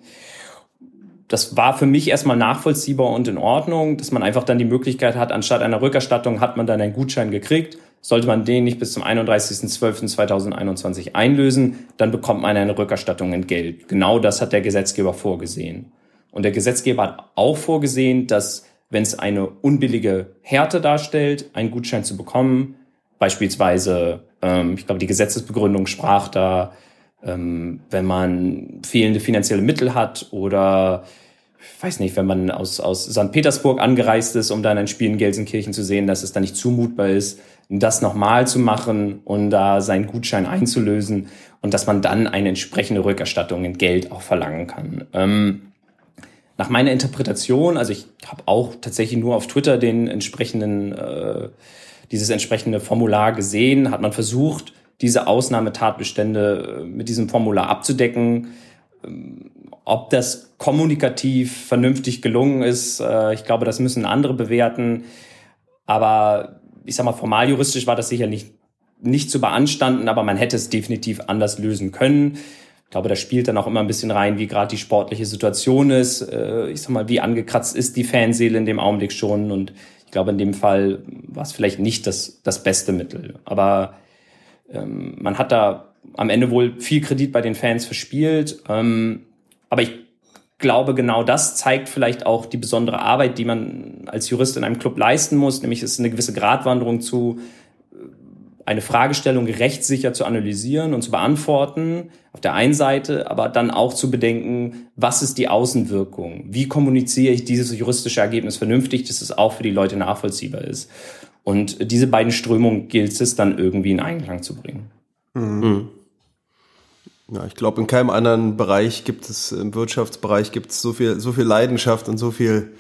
das war für mich erstmal nachvollziehbar und in Ordnung, dass man einfach dann die Möglichkeit hat, anstatt einer Rückerstattung hat man dann einen Gutschein gekriegt sollte man den nicht bis zum 31.12.2021 einlösen, dann bekommt man eine Rückerstattung in Geld. Genau das hat der Gesetzgeber vorgesehen. Und der Gesetzgeber hat auch vorgesehen, dass wenn es eine unbillige Härte darstellt, einen Gutschein zu bekommen, beispielsweise, ähm, ich glaube, die Gesetzesbegründung sprach da, ähm, wenn man fehlende finanzielle Mittel hat oder ich weiß nicht, wenn man aus, aus St. Petersburg angereist ist, um dann ein Spiel in Gelsenkirchen zu sehen, dass es da nicht zumutbar ist, das nochmal zu machen und da seinen Gutschein einzulösen und dass man dann eine entsprechende Rückerstattung in Geld auch verlangen kann. Ähm, nach meiner Interpretation, also ich habe auch tatsächlich nur auf Twitter den entsprechenden, äh, dieses entsprechende Formular gesehen, hat man versucht, diese Ausnahmetatbestände äh, mit diesem Formular abzudecken. Ähm, ob das kommunikativ vernünftig gelungen ist, äh, ich glaube, das müssen andere bewerten. Aber ich sag mal, formal juristisch war das sicher nicht, nicht zu beanstanden, aber man hätte es definitiv anders lösen können. Ich glaube, da spielt dann auch immer ein bisschen rein, wie gerade die sportliche Situation ist. Äh, ich sag mal, wie angekratzt ist die Fanseele in dem Augenblick schon. Und ich glaube, in dem Fall war es vielleicht nicht das, das beste Mittel. Aber ähm, man hat da am Ende wohl viel Kredit bei den Fans verspielt. Ähm, aber ich glaube, genau das zeigt vielleicht auch die besondere Arbeit, die man als Jurist in einem Club leisten muss, nämlich es ist eine gewisse Gratwanderung zu, äh, eine Fragestellung rechtssicher zu analysieren und zu beantworten, auf der einen Seite, aber dann auch zu bedenken, was ist die Außenwirkung? Wie kommuniziere ich dieses juristische Ergebnis vernünftig, dass es auch für die Leute nachvollziehbar ist? Und diese beiden Strömungen gilt es dann irgendwie in Einklang zu bringen. Mhm. Ja, ich glaube, in keinem anderen Bereich gibt es, im Wirtschaftsbereich gibt es so viel, so viel Leidenschaft und so viel,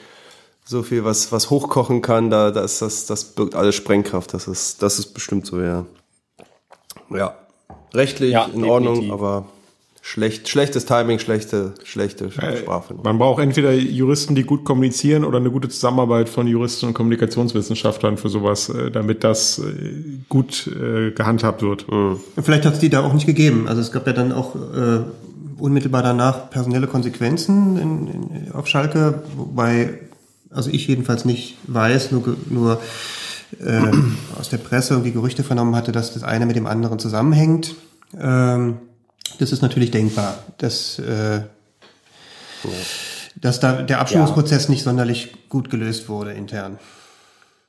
so viel, was, was hochkochen kann, da, da ist das, das birgt alle Sprengkraft. Das ist, das ist bestimmt so, ja. Ja. Rechtlich Ja, in definitiv. Ordnung, aber schlecht, schlechtes Timing, schlechte, schlechte Äh, Sprache. Man braucht entweder Juristen, die gut kommunizieren oder eine gute Zusammenarbeit von Juristen und Kommunikationswissenschaftlern für sowas, äh, damit das äh, gut gehandhabt wird. Vielleicht hat es die da auch nicht gegeben. Also es gab ja dann auch äh, unmittelbar danach personelle Konsequenzen in, in, auf Schalke, wobei, also ich jedenfalls nicht weiß, nur, nur äh, aus der Presse irgendwie Gerüchte vernommen hatte, dass das eine mit dem anderen zusammenhängt. Ähm, das ist natürlich denkbar, dass, äh, dass da der Abstimmungsprozess nicht sonderlich gut gelöst wurde intern.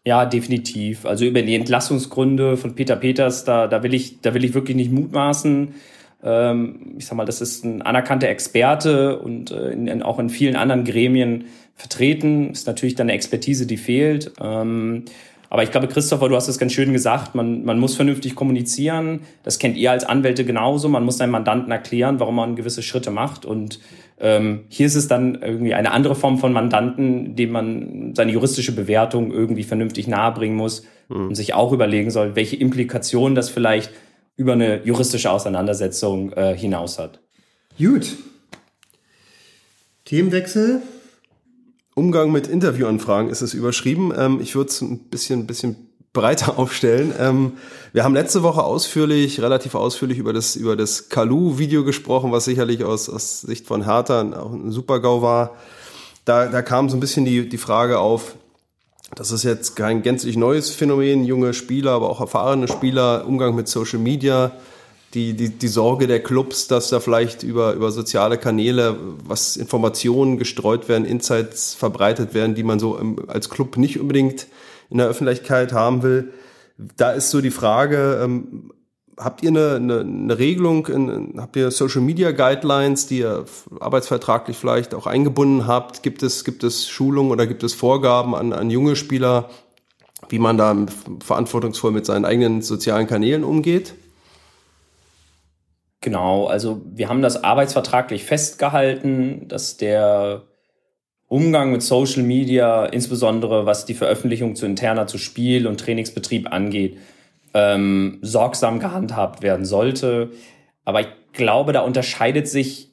Ja, definitiv. Also über die Entlassungsgründe von Peter Peters, da, da will ich, da will ich wirklich nicht mutmaßen. Ähm, ich sag mal, das ist ein anerkannter Experte und äh, in, in, auch in vielen anderen Gremien vertreten. Ist natürlich dann eine Expertise, die fehlt. Ähm, aber ich glaube, Christopher, du hast es ganz schön gesagt, man, man muss vernünftig kommunizieren. Das kennt ihr als Anwälte genauso. Man muss seinem Mandanten erklären, warum man gewisse Schritte macht. Und ähm, hier ist es dann irgendwie eine andere Form von Mandanten, dem man seine juristische Bewertung irgendwie vernünftig nahebringen muss und sich auch überlegen soll, welche Implikationen das vielleicht über eine juristische Auseinandersetzung äh, hinaus hat. Gut. Themenwechsel. Umgang mit Interviewanfragen ist es überschrieben. Ähm, ich würde es ein bisschen, bisschen breiter aufstellen. Ähm, wir haben letzte Woche ausführlich, relativ ausführlich über das, über das Kalu-Video gesprochen, was sicherlich aus, aus Sicht von Hertha auch ein Super-GAU war. Da, da kam so ein bisschen die, die Frage auf, das ist jetzt kein gänzlich neues Phänomen, junge Spieler, aber auch erfahrene Spieler, Umgang mit Social Media, die, die, die Sorge der Clubs, dass da vielleicht über, über soziale Kanäle was Informationen gestreut werden, Insights verbreitet werden, die man so im, als Club nicht unbedingt in der Öffentlichkeit haben will. Da ist so die Frage, ähm, habt ihr eine, eine, eine Regelung, in, habt ihr Social Media Guidelines, die ihr arbeitsvertraglich vielleicht auch eingebunden habt? Gibt es, gibt es Schulungen oder gibt es Vorgaben an, an junge Spieler, wie man da verantwortungsvoll mit seinen eigenen sozialen Kanälen umgeht? Genau, also wir haben das arbeitsvertraglich festgehalten, dass der Umgang mit Social Media, insbesondere was die Veröffentlichung zu interner zu Spiel und Trainingsbetrieb angeht, ähm, sorgsam gehandhabt werden sollte. Aber ich glaube, da unterscheidet sich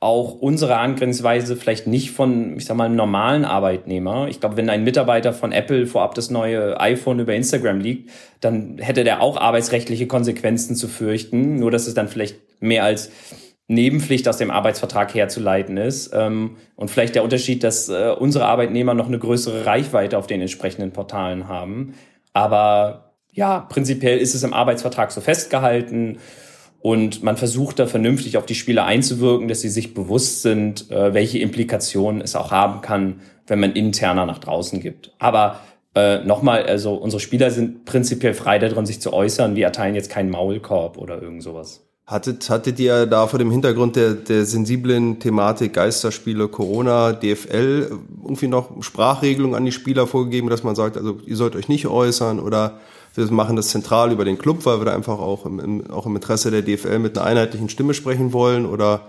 auch unsere Angriffsweise vielleicht nicht von, ich sag mal, einem normalen Arbeitnehmer. Ich glaube, wenn ein Mitarbeiter von Apple vorab das neue iPhone über Instagram liegt, dann hätte der auch arbeitsrechtliche Konsequenzen zu fürchten. Nur, dass es dann vielleicht mehr als Nebenpflicht aus dem Arbeitsvertrag herzuleiten ist. Ähm, und vielleicht der Unterschied, dass äh, unsere Arbeitnehmer noch eine größere Reichweite auf den entsprechenden Portalen haben. Aber ja, prinzipiell ist es im Arbeitsvertrag so festgehalten. Und man versucht da vernünftig auf die Spieler einzuwirken, dass sie sich bewusst sind, äh, welche Implikationen es auch haben kann, wenn man interner nach draußen gibt. Aber äh, nochmal, also unsere Spieler sind prinzipiell frei darin, sich zu äußern. Wir erteilen jetzt keinen Maulkorb oder irgend sowas. Hattet, hattet ihr da vor dem Hintergrund der, der sensiblen Thematik Geisterspiele, Corona, DFL irgendwie noch Sprachregelungen an die Spieler vorgegeben, dass man sagt, also ihr sollt euch nicht äußern oder wir machen das zentral über den Club, weil wir da einfach auch im, im, auch im Interesse der DFL mit einer einheitlichen Stimme sprechen wollen? Oder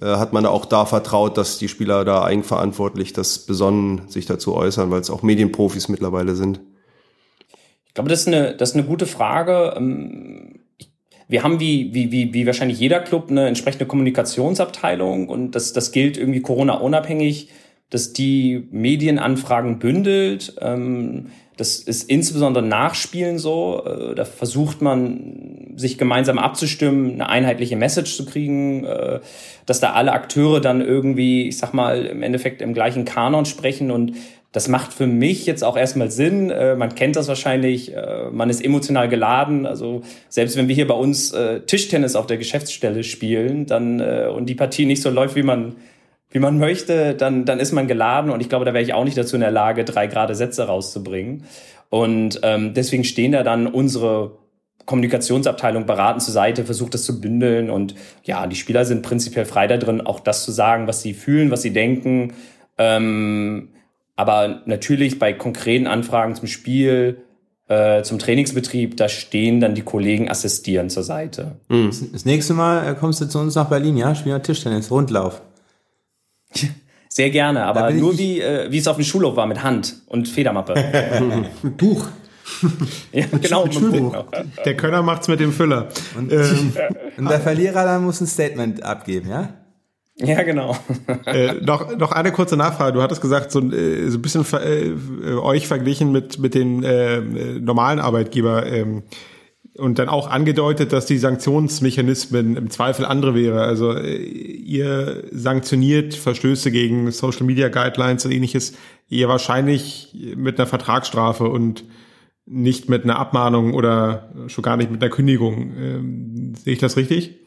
äh, hat man da auch da vertraut, dass die Spieler da eigenverantwortlich das besonnen sich dazu äußern, weil es auch Medienprofis mittlerweile sind? Ich glaube, das ist eine, das ist eine gute Frage. Ähm, Wir haben wie, wie, wie, wie wahrscheinlich jeder Club eine entsprechende Kommunikationsabteilung und das, das gilt irgendwie Corona-unabhängig, dass die Medienanfragen bündelt. Ähm, Das ist insbesondere Nachspielen so. Äh, Da versucht man, sich gemeinsam abzustimmen, eine einheitliche Message zu kriegen, äh, dass da alle Akteure dann irgendwie, ich sag mal, im Endeffekt im gleichen Kanon sprechen und das macht für mich jetzt auch erstmal Sinn. Äh, Man kennt das wahrscheinlich. äh, Man ist emotional geladen. Also selbst wenn wir hier bei uns äh, Tischtennis auf der Geschäftsstelle spielen, dann äh, und die Partie nicht so läuft, wie man wie man möchte, dann, dann ist man geladen und ich glaube, da wäre ich auch nicht dazu in der Lage, drei gerade Sätze rauszubringen. Und ähm, deswegen stehen da dann unsere Kommunikationsabteilung beraten zur Seite, versucht das zu bündeln und ja, die Spieler sind prinzipiell frei da drin, auch das zu sagen, was sie fühlen, was sie denken. Ähm, aber natürlich bei konkreten Anfragen zum Spiel, äh, zum Trainingsbetrieb, da stehen dann die Kollegen assistieren zur Seite. Mhm. Das nächste Mal äh, kommst du zu uns nach Berlin, ja? Spielen wir Tischtennis, Rundlauf. Sehr gerne, aber nur wie, äh, wie es auf dem Schulhof war mit Hand und Federmappe. Mit Buch. ja, genau. Mit Schulbuch. Der Könner macht's mit dem Füller. Und, ähm, und der Verlierer dann muss ein Statement abgeben, ja? Ja, genau. äh, noch, noch eine kurze Nachfrage. Du hattest gesagt, so, äh, so ein bisschen äh, euch verglichen mit, mit den äh, normalen Arbeitgeber ähm, und dann auch angedeutet, dass die Sanktionsmechanismen im Zweifel andere wäre. Also äh, ihr sanktioniert Verstöße gegen Social Media Guidelines und ähnliches eher wahrscheinlich mit einer Vertragsstrafe und nicht mit einer Abmahnung oder schon gar nicht mit einer Kündigung. Ähm, sehe ich das richtig?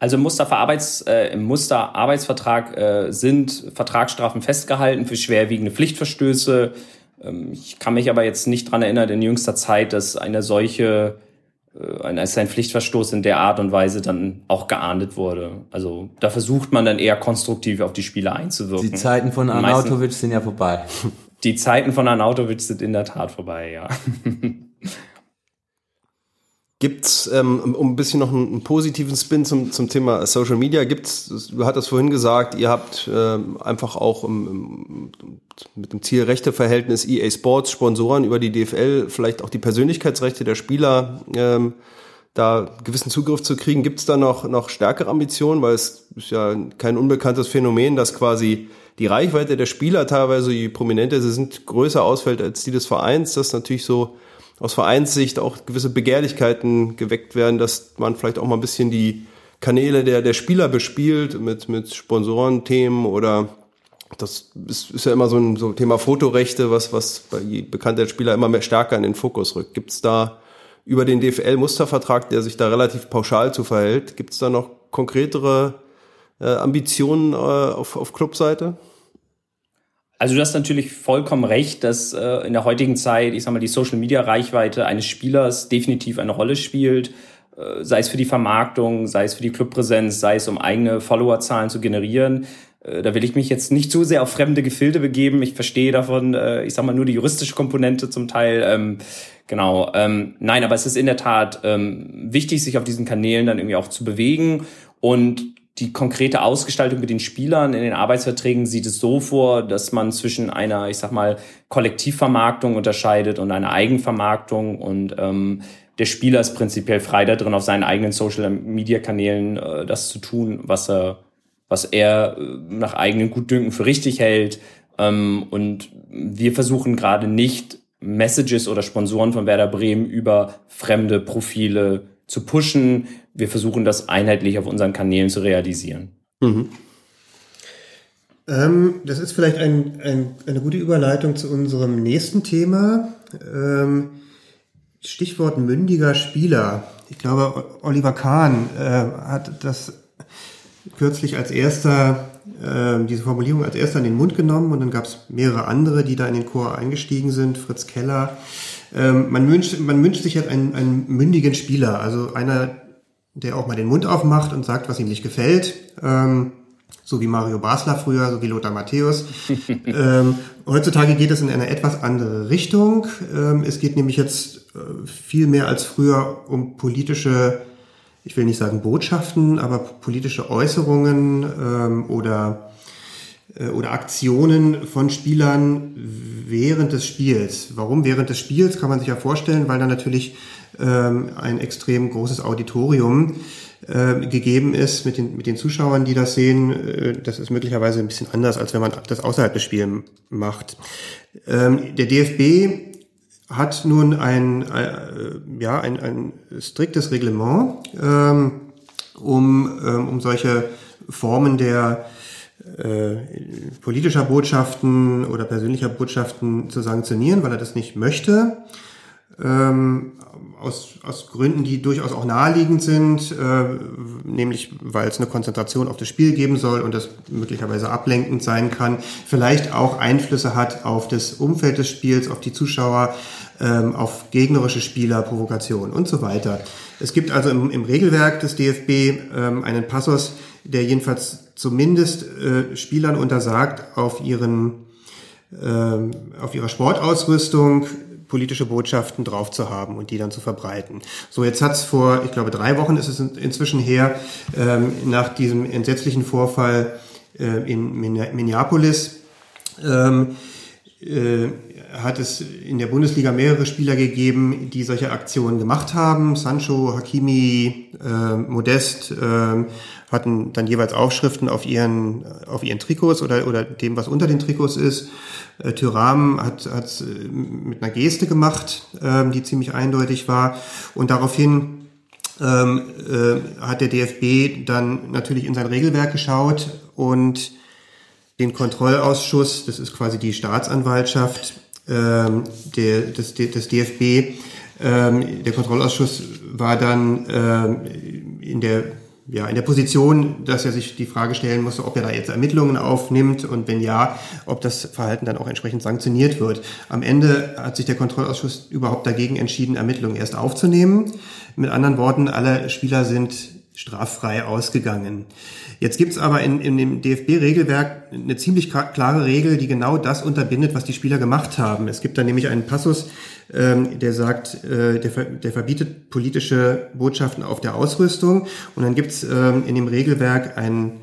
Also im Musterverarbeits, äh, im Musterarbeitsvertrag äh, sind Vertragsstrafen festgehalten für schwerwiegende Pflichtverstöße. Ähm, ich kann mich aber jetzt nicht dran erinnern in jüngster Zeit, dass eine solche äh, ein, ein Pflichtverstoß in der Art und Weise dann auch geahndet wurde. Also da versucht man dann eher konstruktiv auf die Spieler einzuwirken. Die Zeiten von Arnautovic sind ja vorbei. Die Zeiten von Arnautovic sind in der Tat vorbei, ja. Gibt's, ähm, um ein bisschen noch einen, einen, positiven Spin zum, zum Thema Social Media, gibt's, du hattest vorhin gesagt, ihr habt ähm, einfach auch im, im, mit dem Ziel Rechteverhältnis EA Sports Sponsoren über die DFL vielleicht auch die Persönlichkeitsrechte der Spieler ähm, da gewissen Zugriff zu kriegen. Gibt's da noch, noch stärkere Ambitionen, weil es ist ja kein unbekanntes Phänomen, dass quasi die Reichweite der Spieler teilweise, je prominenter sie sind, größer ausfällt als die des Vereins. Das natürlich so aus Vereinssicht auch gewisse Begehrlichkeiten geweckt werden, dass man vielleicht auch mal ein bisschen die Kanäle der, der Spieler bespielt mit, mit Sponsorenthemen oder das ist, ist ja immer so ein so Thema Fotorechte, was, was bei bekannter Spieler immer mehr stärker in den Fokus rückt. Gibt es da über den DFL-Mustervertrag, der sich da relativ pauschal zu verhält, gibt es da noch konkretere äh, Ambitionen äh, auf, auf Clubseite? Also du hast natürlich vollkommen recht, dass äh, in der heutigen Zeit, ich sag mal, die Social-Media-Reichweite eines Spielers definitiv eine Rolle spielt, äh, sei es für die Vermarktung, sei es für die Clubpräsenz, sei es um eigene Followerzahlen zu generieren. Äh, da will ich mich jetzt nicht zu sehr auf fremde Gefilde begeben. Ich verstehe davon, äh, ich sag mal, nur die juristische Komponente zum Teil. Ähm, genau. Ähm, nein, aber es ist in der Tat ähm, wichtig, sich auf diesen Kanälen dann irgendwie auch zu bewegen und die konkrete Ausgestaltung mit den Spielern in den Arbeitsverträgen sieht es so vor, dass man zwischen einer, ich sag mal, Kollektivvermarktung unterscheidet und einer Eigenvermarktung und ähm, der Spieler ist prinzipiell frei da drin, auf seinen eigenen Social Media Kanälen äh, das zu tun, was er, was er äh, nach eigenen Gutdünken für richtig hält. Ähm, und wir versuchen gerade nicht Messages oder Sponsoren von Werder Bremen über fremde Profile zu pushen. Wir versuchen das einheitlich auf unseren Kanälen zu realisieren. Mhm. Ähm, das ist vielleicht ein, ein, eine gute Überleitung zu unserem nächsten Thema. Ähm, Stichwort mündiger Spieler. Ich glaube, Oliver Kahn äh, hat das kürzlich als erster, äh, diese Formulierung als erster in den Mund genommen und dann gab es mehrere andere, die da in den Chor eingestiegen sind. Fritz Keller, ähm, man, wünscht, man wünscht sich jetzt einen, einen mündigen Spieler, also einer, der auch mal den Mund aufmacht und sagt, was ihm nicht gefällt. Ähm, so wie Mario Basler früher, so wie Lothar Matthäus. ähm, heutzutage geht es in eine etwas andere Richtung. Ähm, es geht nämlich jetzt äh, viel mehr als früher um politische, ich will nicht sagen Botschaften, aber politische Äußerungen ähm, oder oder Aktionen von Spielern während des Spiels. Warum während des Spiels kann man sich ja vorstellen, weil da natürlich ähm, ein extrem großes Auditorium äh, gegeben ist mit den, mit den Zuschauern, die das sehen. Äh, das ist möglicherweise ein bisschen anders, als wenn man das außerhalb des Spiels macht. Ähm, der DFB hat nun ein, äh, ja, ein, ein striktes Reglement, ähm, um, ähm, um solche Formen der äh, politischer Botschaften oder persönlicher Botschaften zu sanktionieren, weil er das nicht möchte. ähm, aus, aus Gründen, die durchaus auch naheliegend sind, äh, nämlich weil es eine Konzentration auf das Spiel geben soll und das möglicherweise ablenkend sein kann, vielleicht auch Einflüsse hat auf das Umfeld des Spiels, auf die Zuschauer, ähm, auf gegnerische Spieler, Provokation und so weiter. Es gibt also im, im Regelwerk des DFB ähm, einen Passus, der jedenfalls zumindest äh, Spielern untersagt, auf ihren ähm, auf ihrer Sportausrüstung politische Botschaften drauf zu haben und die dann zu verbreiten. So, jetzt hat's vor, ich glaube, drei Wochen ist es inzwischen her, ähm, nach diesem entsetzlichen Vorfall äh, in Minneapolis, ähm, äh, hat es in der Bundesliga mehrere Spieler gegeben, die solche Aktionen gemacht haben. Sancho, Hakimi, äh, Modest, äh, hatten dann jeweils Aufschriften auf ihren, auf ihren Trikots oder, oder dem, was unter den Trikots ist. Äh, Tyram hat es äh, mit einer Geste gemacht, ähm, die ziemlich eindeutig war. Und daraufhin ähm, äh, hat der DFB dann natürlich in sein Regelwerk geschaut und den Kontrollausschuss, das ist quasi die Staatsanwaltschaft ähm, der, des, des DFB, ähm, der Kontrollausschuss war dann ähm, in der ja, in der Position, dass er sich die Frage stellen musste, ob er da jetzt Ermittlungen aufnimmt und wenn ja, ob das Verhalten dann auch entsprechend sanktioniert wird. Am Ende hat sich der Kontrollausschuss überhaupt dagegen entschieden, Ermittlungen erst aufzunehmen. Mit anderen Worten, alle Spieler sind straffrei ausgegangen. Jetzt gibt's aber in, in dem DFB-Regelwerk eine ziemlich klare Regel, die genau das unterbindet, was die Spieler gemacht haben. Es gibt da nämlich einen Passus, ähm, der sagt, äh, der, der verbietet politische Botschaften auf der Ausrüstung. Und dann gibt's ähm, in dem Regelwerk einen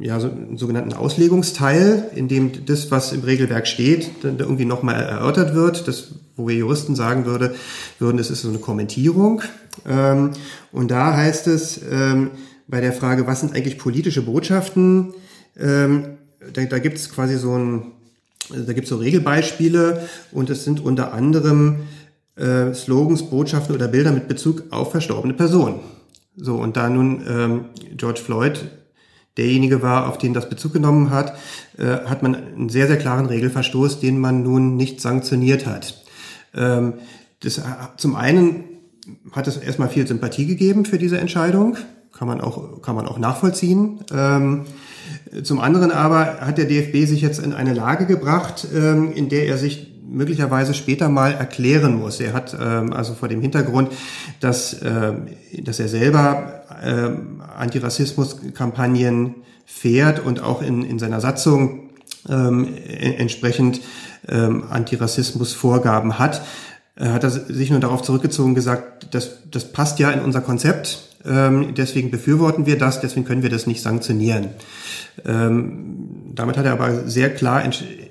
ja, so einen sogenannten Auslegungsteil, in dem das, was im Regelwerk steht, dann irgendwie nochmal erörtert wird. Das, wo wir Juristen sagen würde, würden, das ist so eine Kommentierung. Ähm, und da heißt es ähm, bei der Frage, was sind eigentlich politische Botschaften, ähm, da, da gibt es quasi so ein da gibt es so Regelbeispiele und es sind unter anderem äh, Slogans, Botschaften oder Bilder mit Bezug auf verstorbene Personen. So, und da nun ähm, George Floyd derjenige war, auf den das Bezug genommen hat, äh, hat man einen sehr, sehr klaren Regelverstoß, den man nun nicht sanktioniert hat. Ähm, das, zum einen hat es erstmal viel Sympathie gegeben für diese Entscheidung, kann man auch, kann man auch nachvollziehen. Ähm, zum anderen aber hat der DFB sich jetzt in eine Lage gebracht, ähm, in der er sich möglicherweise später mal erklären muss. Er hat ähm, also vor dem Hintergrund, dass, ähm, dass er selber Antirassismus-Kampagnen fährt und auch in, in seiner Satzung entsprechend Antirassismus-Vorgaben hat, äh, hat er sich nur darauf zurückgezogen gesagt, das, das passt ja in unser Konzept, deswegen befürworten wir das, deswegen können wir das nicht sanktionieren. Ähm, damit hat er aber sehr klar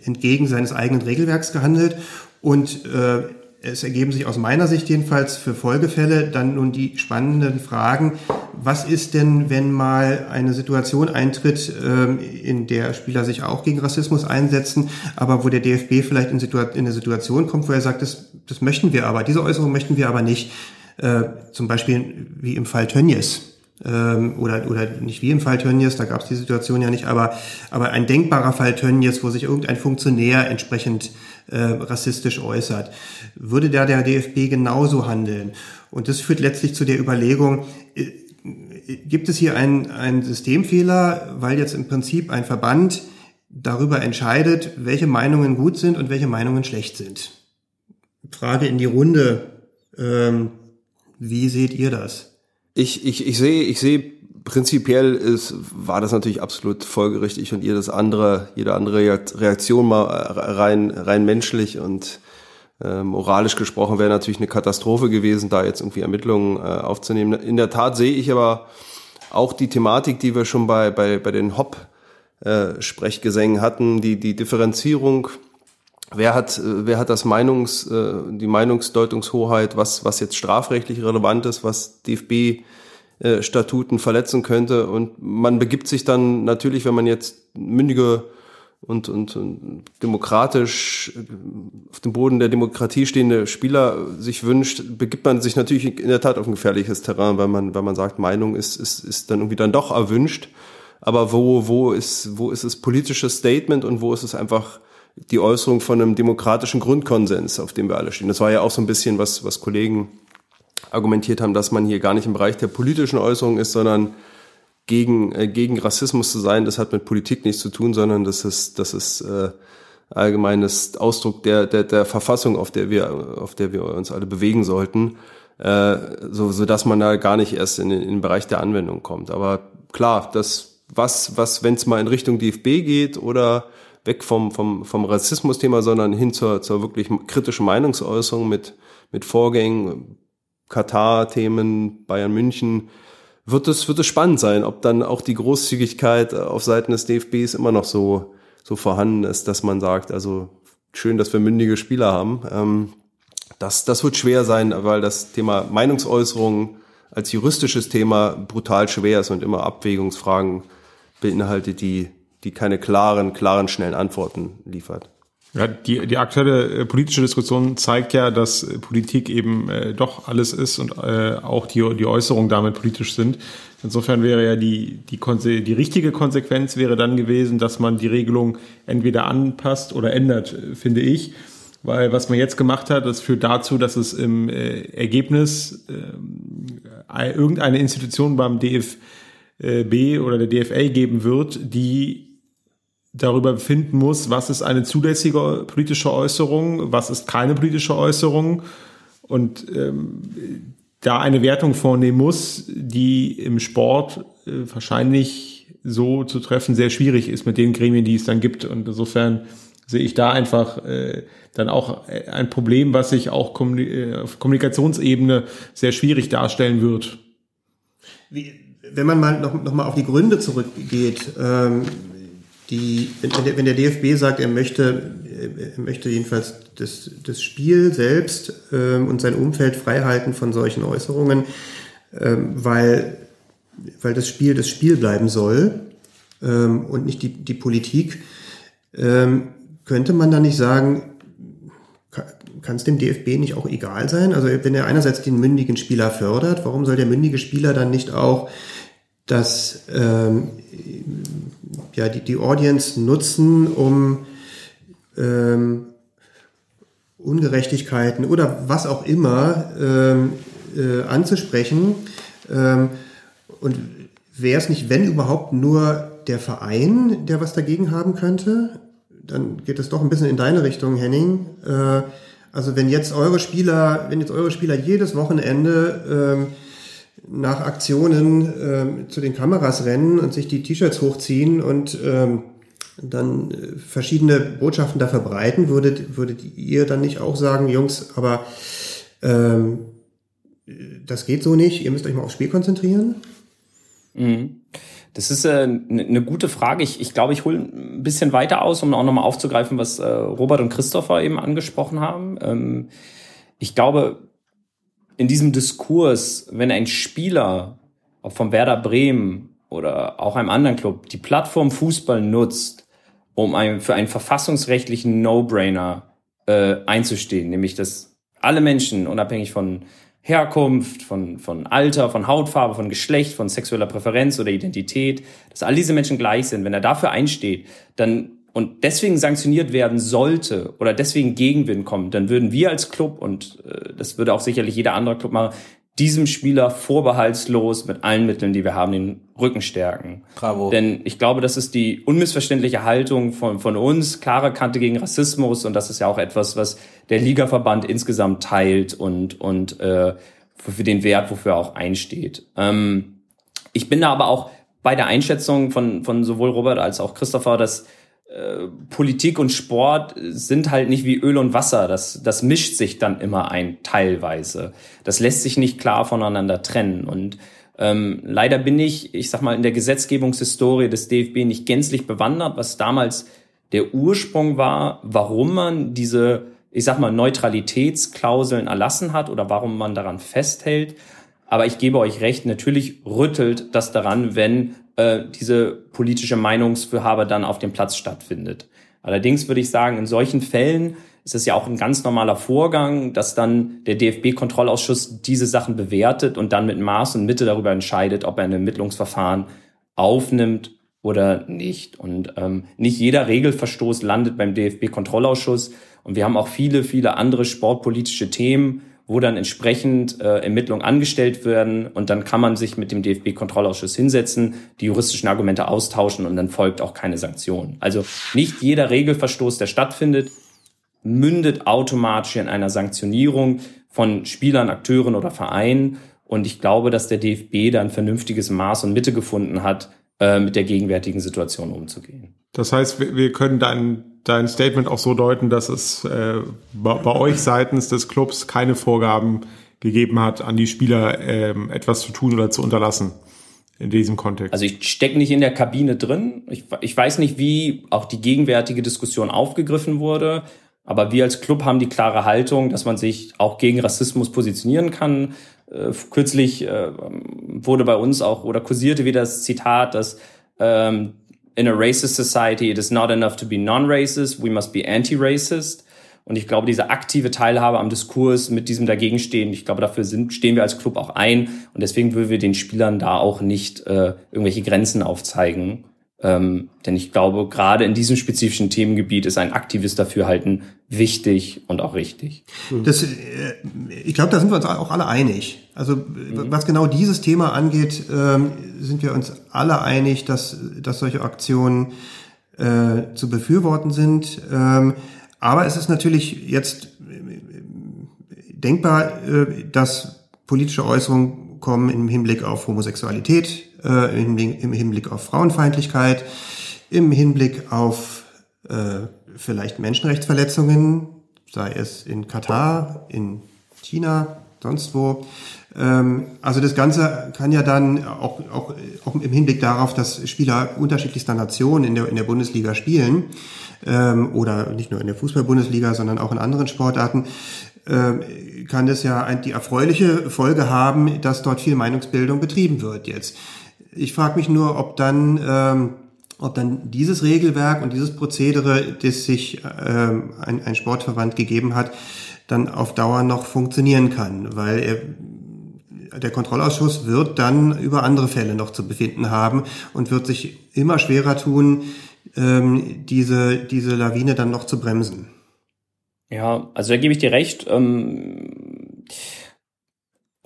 entgegen seines eigenen Regelwerks gehandelt und äh, es ergeben sich aus meiner Sicht jedenfalls für Folgefälle dann nun die spannenden Fragen, was ist denn, wenn mal eine Situation eintritt, ähm, in der Spieler sich auch gegen Rassismus einsetzen, aber wo der DFB vielleicht in eine Situation kommt, wo er sagt, das, das möchten wir aber, diese Äußerung möchten wir aber nicht. Äh, zum Beispiel wie im Fall Tönnies ähm, oder, oder nicht wie im Fall Tönnies, da gab es die Situation ja nicht, aber, aber ein denkbarer Fall Tönnies, wo sich irgendein Funktionär entsprechend äh, rassistisch äußert. Würde da der DFB genauso handeln? Und das führt letztlich zu der Überlegung, äh, gibt es hier einen, einen Systemfehler, weil jetzt im Prinzip ein Verband darüber entscheidet, welche Meinungen gut sind und welche Meinungen schlecht sind? Frage in die Runde. Ähm, wie seht ihr das? Ich, ich, ich sehe, ich sehe prinzipiell ist, war das natürlich absolut folgerichtig und jedes andere, jede andere Reaktion mal rein, rein menschlich und äh, moralisch gesprochen wäre natürlich eine Katastrophe gewesen, da jetzt irgendwie Ermittlungen äh, aufzunehmen. In der Tat sehe ich aber auch die Thematik, die wir schon bei, bei, bei den Hop-Sprechgesängen äh, hatten, die, die Differenzierung wer hat, wer hat das Meinungs, äh, die Meinungsdeutungshoheit, was, was jetzt strafrechtlich relevant ist, was DFB äh, Statuten verletzen könnte. Und man begibt sich dann natürlich, wenn man jetzt mündige und, und, und demokratisch äh, auf dem Boden der Demokratie stehende Spieler sich wünscht, begibt man sich natürlich in der Tat auf ein gefährliches Terrain, weil man, weil man sagt, Meinung ist, ist, ist dann irgendwie dann doch erwünscht. Aber wo, wo ist, wo ist das politische Statement und wo ist es einfach die Äußerung von einem demokratischen Grundkonsens, auf dem wir alle stehen. Das war ja auch so ein bisschen was, was Kollegen argumentiert haben, dass man hier gar nicht im Bereich der politischen Äußerung ist, sondern gegen, äh, gegen Rassismus zu sein, das hat mit Politik nichts zu tun, sondern das ist, das ist äh, allgemeines Ausdruck der, der, der Verfassung, auf der wir, auf der wir uns alle bewegen sollten, äh, so, so dass man da gar nicht erst in, in den Bereich der Anwendung kommt. Aber klar, das, was, was, wenn es mal in Richtung DFB geht oder weg vom, vom, vom Rassismus-Thema, sondern hin zur, zur wirklich kritischen Meinungsäußerung mit, mit Vorgängen, Katar-Themen, Bayern München, wird es, wird es spannend sein, ob dann auch die Großzügigkeit auf Seiten des DFBs immer noch so, so vorhanden ist, dass man sagt, also schön, dass wir mündige Spieler haben. Ähm, das, das wird schwer sein, weil das Thema Meinungsäußerung als juristisches Thema brutal schwer ist und immer Abwägungsfragen beinhaltet, die, die keine klaren, klaren, schnellen Antworten liefert. Ja, die, die aktuelle äh, politische Diskussion zeigt ja, dass Politik eben äh, doch alles ist und äh, auch die, die Äußerungen damit politisch sind. Insofern wäre ja die, die, Konse die richtige Konsequenz wäre dann gewesen, dass man die Regelung entweder anpasst oder ändert, finde ich. Weil was man jetzt gemacht hat, das führt dazu, dass es im äh, Ergebnis äh, irgendeine Institution beim DFB oder der DFL geben wird, die darüber befinden muss, was ist eine zulässige politische Äußerung, was ist keine politische Äußerung und ähm, da eine Wertung vornehmen muss, die im Sport äh, wahrscheinlich so zu treffen sehr schwierig ist mit den Gremien, die es dann gibt. Und insofern sehe ich da einfach äh, dann auch ein Problem, was sich auch kommunik äh, auf Kommunikationsebene sehr schwierig darstellen wird. Wie, wenn man mal noch, noch mal auf die Gründe zurückgeht, ähm, die, wenn, wenn der DFB sagt, er möchte, er möchte jedenfalls das, das Spiel selbst ähm, und sein Umfeld freihalten von solchen Äußerungen, ähm, weil, weil das Spiel das Spiel bleiben soll ähm, und nicht die, die Politik, ähm, könnte man da nicht sagen, kann es dem DFB nicht auch egal sein? Also wenn er einerseits den mündigen Spieler fördert, warum soll der mündige Spieler dann nicht auch das ähm, ja, die, die Audience nutzen, um ähm, Ungerechtigkeiten oder was auch immer ähm, äh, anzusprechen. Ähm, und wäre es nicht, wenn überhaupt, nur der Verein, der was dagegen haben könnte? Dann geht es doch ein bisschen in deine Richtung, Henning. Äh, also wenn jetzt eure Spieler, wenn jetzt eure Spieler jedes Wochenende ähm, nach Aktionen ähm, zu den Kameras rennen und sich die T-Shirts hochziehen und ähm, dann äh, verschiedene Botschaften da verbreiten, würdet, würdet ihr dann nicht auch sagen, Jungs, aber ähm, das geht so nicht, ihr müsst euch mal aufs Spiel konzentrieren? Mhm. Das ist eine äh, ne gute Frage. Ich, ich glaube, ich hole ein bisschen weiter aus, um auch nochmal aufzugreifen, was äh, Robert und Christopher eben angesprochen haben. Ähm, ich glaube, in diesem Diskurs, wenn ein Spieler, ob vom Werder Bremen oder auch einem anderen Club, die Plattform Fußball nutzt, um ein, für einen verfassungsrechtlichen No-Brainer äh, einzustehen, nämlich dass alle Menschen, unabhängig von Herkunft, von, von Alter, von Hautfarbe, von Geschlecht, von sexueller Präferenz oder Identität, dass all diese Menschen gleich sind. Wenn er dafür einsteht, dann und deswegen sanktioniert werden sollte oder deswegen Gegenwind kommt, dann würden wir als Club, und äh, das würde auch sicherlich jeder andere Club machen, diesem Spieler vorbehaltslos mit allen Mitteln, die wir haben, den Rücken stärken. Bravo. Denn ich glaube, das ist die unmissverständliche Haltung von, von uns, klare Kante gegen Rassismus und das ist ja auch etwas, was der Ligaverband insgesamt teilt und, und äh, für den Wert, wofür er auch einsteht. Ähm, ich bin da aber auch bei der Einschätzung von, von sowohl Robert als auch Christopher, dass äh, Politik und Sport sind halt nicht wie Öl und Wasser. Das, das mischt sich dann immer ein, teilweise. Das lässt sich nicht klar voneinander trennen. Und ähm, leider bin ich, ich sag mal, in der Gesetzgebungshistorie des DFB nicht gänzlich bewandert, was damals der Ursprung war, warum man diese, ich sag mal, Neutralitätsklauseln erlassen hat oder warum man daran festhält. Aber ich gebe euch recht, natürlich rüttelt das daran, wenn äh, diese politische Meinungsführhabe dann auf dem Platz stattfindet. Allerdings würde ich sagen, in solchen Fällen ist es ja auch ein ganz normaler Vorgang, dass dann der DFB-Kontrollausschuss diese Sachen bewertet und dann mit Maß und Mitte darüber entscheidet, ob er ein Ermittlungsverfahren aufnimmt oder nicht. Und ähm, nicht jeder Regelverstoß landet beim DFB-Kontrollausschuss. Und wir haben auch viele, viele andere sportpolitische Themen, wo dann entsprechend äh, Ermittlungen angestellt werden und dann kann man sich mit dem DFB-Kontrollausschuss hinsetzen, die juristischen Argumente austauschen und dann folgt auch keine Sanktion. Also nicht jeder Regelverstoß, der stattfindet, mündet automatisch in einer Sanktionierung von Spielern, Akteuren oder Vereinen. Und ich glaube, dass der DFB da ein vernünftiges Maß und Mitte gefunden hat, äh, mit der gegenwärtigen Situation umzugehen. Das heißt, wir, können dein, dein Statement auch so deuten, dass es äh, bei, bei euch seitens des Clubs keine Vorgaben gegeben hat, an die Spieler ähm, etwas zu tun oder zu unterlassen in diesem Kontext. Also ich stecke nicht in der Kabine drin. Ich, ich weiß nicht, wie auch die gegenwärtige Diskussion aufgegriffen wurde. Aber wir als Club haben die klare Haltung, dass man sich auch gegen Rassismus positionieren kann. Äh, kürzlich äh, wurde bei uns auch oder kursierte wieder das Zitat, dass ähm, in a racist society it is not enough to be non-racist, we must be anti-racist. Und ich glaube, diese aktive Teilhabe am Diskurs mit diesem Dagegenstehen, ich glaube, dafür sind, stehen wir als Club auch ein. Und deswegen würden wir den Spielern da auch nicht äh, irgendwelche Grenzen aufzeigen. Ähm, denn ich glaube, gerade in diesem spezifischen Themengebiet ist ein aktives Dafürhalten wichtig und auch richtig. Das, äh, ich glaube, da sind wir uns auch alle einig. Also mhm. was genau dieses Thema angeht, ähm, sind wir uns alle einig, dass, dass solche Aktionen äh, zu befürworten sind. Ähm, aber es ist natürlich jetzt äh, denkbar, äh, dass politische Äußerungen kommen im Hinblick auf Homosexualität, äh, im, im, Hinblick auf Frauenfeindlichkeit, im Hinblick auf äh, vielleicht Menschenrechtsverletzungen, sei es in Katar, in China, sonst wo. Ähm, also das Ganze kann ja dann auch, auch, auch im Hinblick darauf, dass Spieler unterschiedlichster Nationen in der, in der Bundesliga spielen, ähm, oder nicht nur in der Fußball-Bundesliga, sondern auch in anderen Sportarten, ähm, kann das ja die erfreuliche Folge haben, dass dort viel Meinungsbildung betrieben wird jetzt. Ich frage mich nur, ob dann, ähm, ob dann dieses Regelwerk und dieses Prozedere, das sich ähm, ein, ein Sportverband gegeben hat, dann auf Dauer noch funktionieren kann, weil er, der Kontrollausschuss wird dann über andere Fälle noch zu befinden haben und wird sich immer schwerer tun, ähm, diese, diese Lawine dann noch zu bremsen. Ja, also da gebe ich dir recht. Ähm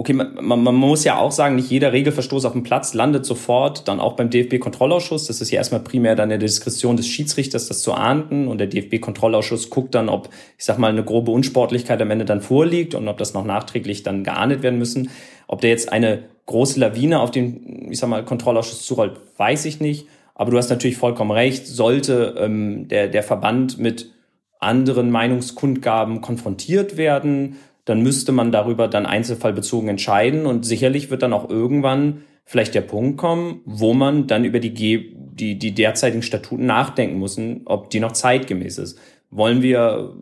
Okay, man, man, muss ja auch sagen, nicht jeder Regelverstoß auf dem Platz landet sofort dann auch beim DFB-Kontrollausschuss. Das ist ja erstmal primär dann der Diskretion des Schiedsrichters, das zu ahnden. Und der DFB-Kontrollausschuss guckt dann, ob, ich sag mal, eine grobe Unsportlichkeit am Ende dann vorliegt und ob das noch nachträglich dann geahndet werden müssen. Ob der jetzt eine große Lawine auf den, ich sag mal, Kontrollausschuss zurollt, weiß ich nicht. Aber du hast natürlich vollkommen recht. Sollte ähm, der, der Verband mit anderen Meinungskundgaben konfrontiert werden, dann müsste man darüber dann einzelfallbezogen entscheiden und sicherlich wird dann auch irgendwann vielleicht der Punkt kommen, wo man dann über die, die, die derzeitigen Statuten nachdenken muss, ob die noch zeitgemäß ist. Wollen wir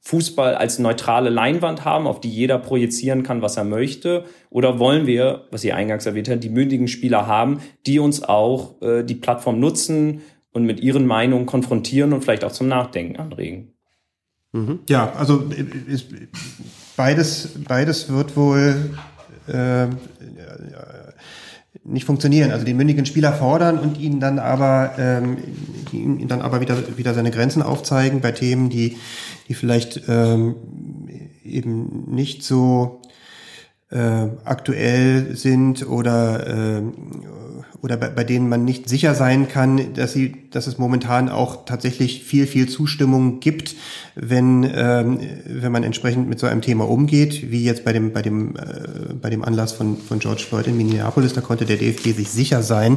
Fußball als neutrale Leinwand haben, auf die jeder projizieren kann, was er möchte? Oder wollen wir, was ihr eingangs erwähnt habt, die mündigen Spieler haben, die uns auch äh, die Plattform nutzen und mit ihren Meinungen konfrontieren und vielleicht auch zum Nachdenken anregen? Mhm. Ja, also ist, beides, beides wird wohl äh, nicht funktionieren. Also den mündigen Spieler fordern und ihn dann aber ähm, ihn dann aber wieder wieder seine Grenzen aufzeigen bei Themen, die die vielleicht ähm, eben nicht so äh, aktuell sind oder äh, oder bei, bei denen man nicht sicher sein kann, dass sie, dass es momentan auch tatsächlich viel, viel Zustimmung gibt, wenn, ähm, wenn man entsprechend mit so einem Thema umgeht, wie jetzt bei dem, bei dem, äh, bei dem Anlass von, von George Floyd in Minneapolis. Da konnte der DFB sich sicher sein,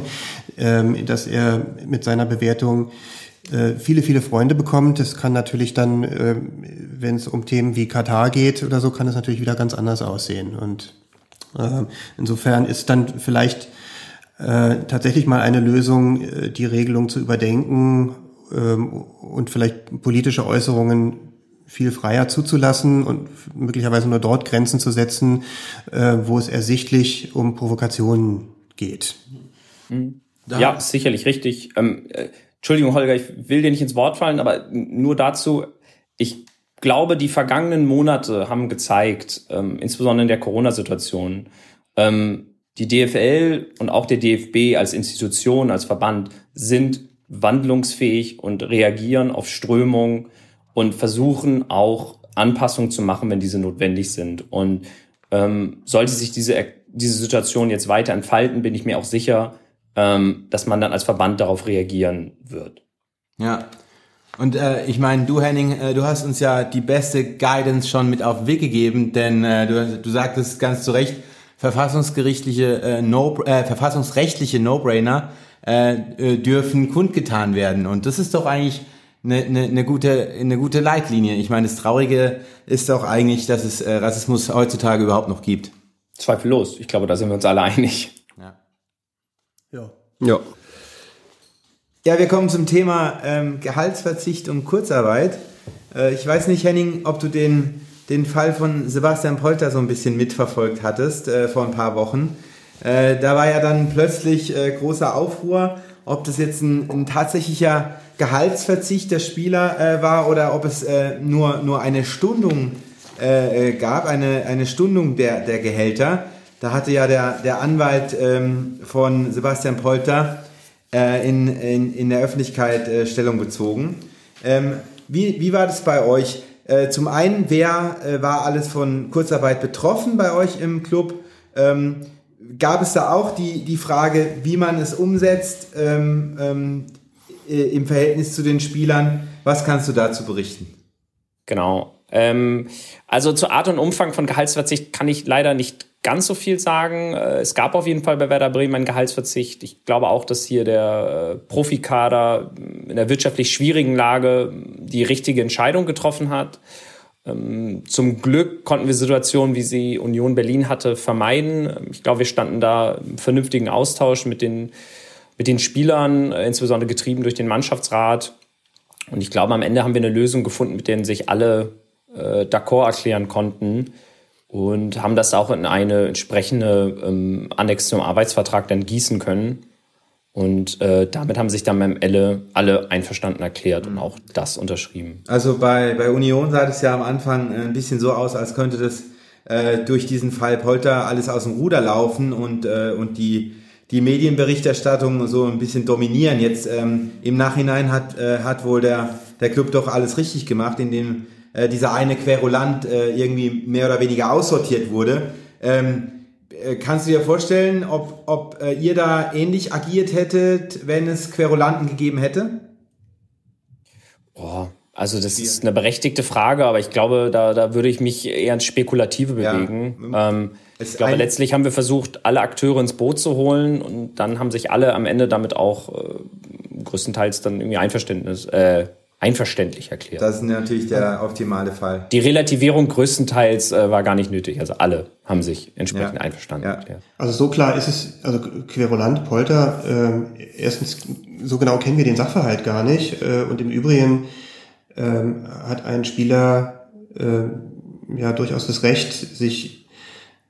ähm, dass er mit seiner Bewertung äh, viele, viele Freunde bekommt. Das kann natürlich dann, äh, wenn es um Themen wie Katar geht oder so, kann es natürlich wieder ganz anders aussehen. Und äh, insofern ist dann vielleicht äh, tatsächlich mal eine Lösung, äh, die Regelung zu überdenken ähm, und vielleicht politische Äußerungen viel freier zuzulassen und möglicherweise nur dort Grenzen zu setzen, äh, wo es ersichtlich um Provokationen geht. Mhm. Ja, sicherlich richtig. Ähm, äh, Entschuldigung, Holger, ich will dir nicht ins Wort fallen, aber nur dazu, ich glaube, die vergangenen Monate haben gezeigt, ähm, insbesondere in der Corona-Situation, ähm, die DFL und auch der DFB als Institution, als Verband sind wandlungsfähig und reagieren auf Strömungen und versuchen auch Anpassungen zu machen, wenn diese notwendig sind. Und ähm, sollte sich diese, diese Situation jetzt weiter entfalten, bin ich mir auch sicher, ähm, dass man dann als Verband darauf reagieren wird. Ja. Und äh, ich meine, du Henning, äh, du hast uns ja die beste Guidance schon mit auf den Weg gegeben, denn äh, du, du sagtest ganz zu Recht, verfassungsgerichtliche äh, no, äh, verfassungsrechtliche No-Brainer äh, äh, dürfen kundgetan werden. Und das ist doch eigentlich eine, eine, eine, gute, eine gute Leitlinie. Ich meine, das Traurige ist doch eigentlich, dass es äh, Rassismus heutzutage überhaupt noch gibt. Zweifellos. Ich glaube, da sind wir uns alle einig. Ja. Ja. Ja. Ja, wir kommen zum Thema ähm, Gehaltsverzicht und Kurzarbeit. Äh, ich weiß nicht, Henning, ob du den, den Fall von Sebastian Polter so ein bisschen mitverfolgt hattest äh, vor ein paar Wochen. Äh, da war ja dann plötzlich äh, großer Aufruhr, ob das jetzt ein, ein tatsächlicher Gehaltsverzicht der Spieler äh, war oder ob es äh, nur, nur eine Stundung äh, gab, eine, eine Stundung der, der Gehälter. Da hatte ja der, der Anwalt ähm, von Sebastian Polter in, in, in der Öffentlichkeit Stellung bezogen. Ähm, wie, wie war das bei euch? Äh, zum einen, wer äh, war alles von Kurzarbeit betroffen bei euch im Club? Ähm, gab es da auch die, die Frage, wie man es umsetzt ähm, ähm, äh, im Verhältnis zu den Spielern? Was kannst du dazu berichten? Genau. Ähm, also zur Art und Umfang von Gehaltsverzicht kann ich leider nicht ganz so viel sagen. Äh, es gab auf jeden Fall bei Werder Bremen einen Gehaltsverzicht. Ich glaube auch, dass hier der äh, Profikader in der wirtschaftlich schwierigen Lage die richtige Entscheidung getroffen hat. Ähm, zum Glück konnten wir Situationen, wie sie Union Berlin hatte, vermeiden. Ich glaube, wir standen da im vernünftigen Austausch mit den, mit den Spielern, äh, insbesondere getrieben durch den Mannschaftsrat. Und ich glaube, am Ende haben wir eine Lösung gefunden, mit der sich alle äh, d'accord erklären konnten und haben das auch in eine entsprechende ähm, Annex zum Arbeitsvertrag dann gießen können. Und äh, damit haben sich dann beim Elle alle einverstanden erklärt und auch das unterschrieben. Also bei, bei Union sah es ja am Anfang ein bisschen so aus, als könnte das äh, durch diesen Fall Polter alles aus dem Ruder laufen und, äh, und die, die Medienberichterstattung so ein bisschen dominieren. Jetzt ähm, im Nachhinein hat, äh, hat wohl der, der Club doch alles richtig gemacht, indem äh, dieser eine Querulant äh, irgendwie mehr oder weniger aussortiert wurde. Ähm, äh, kannst du dir vorstellen, ob, ob äh, ihr da ähnlich agiert hättet, wenn es Querulanten gegeben hätte? Boah, also das ist eine berechtigte Frage, aber ich glaube, da, da würde ich mich eher ins Spekulative bewegen. Ja. Ähm, ich glaube, letztlich haben wir versucht, alle Akteure ins Boot zu holen und dann haben sich alle am Ende damit auch äh, größtenteils dann irgendwie Einverständnis, äh, einverständlich erklärt. Das ist natürlich der optimale Fall. Die Relativierung größtenteils äh, war gar nicht nötig. Also alle haben sich entsprechend ja. einverstanden ja. erklärt. Also so klar ist es, also Querulant, Polter, äh, erstens, so genau kennen wir den Sachverhalt gar nicht. Äh, und im Übrigen äh, hat ein Spieler äh, ja durchaus das Recht, sich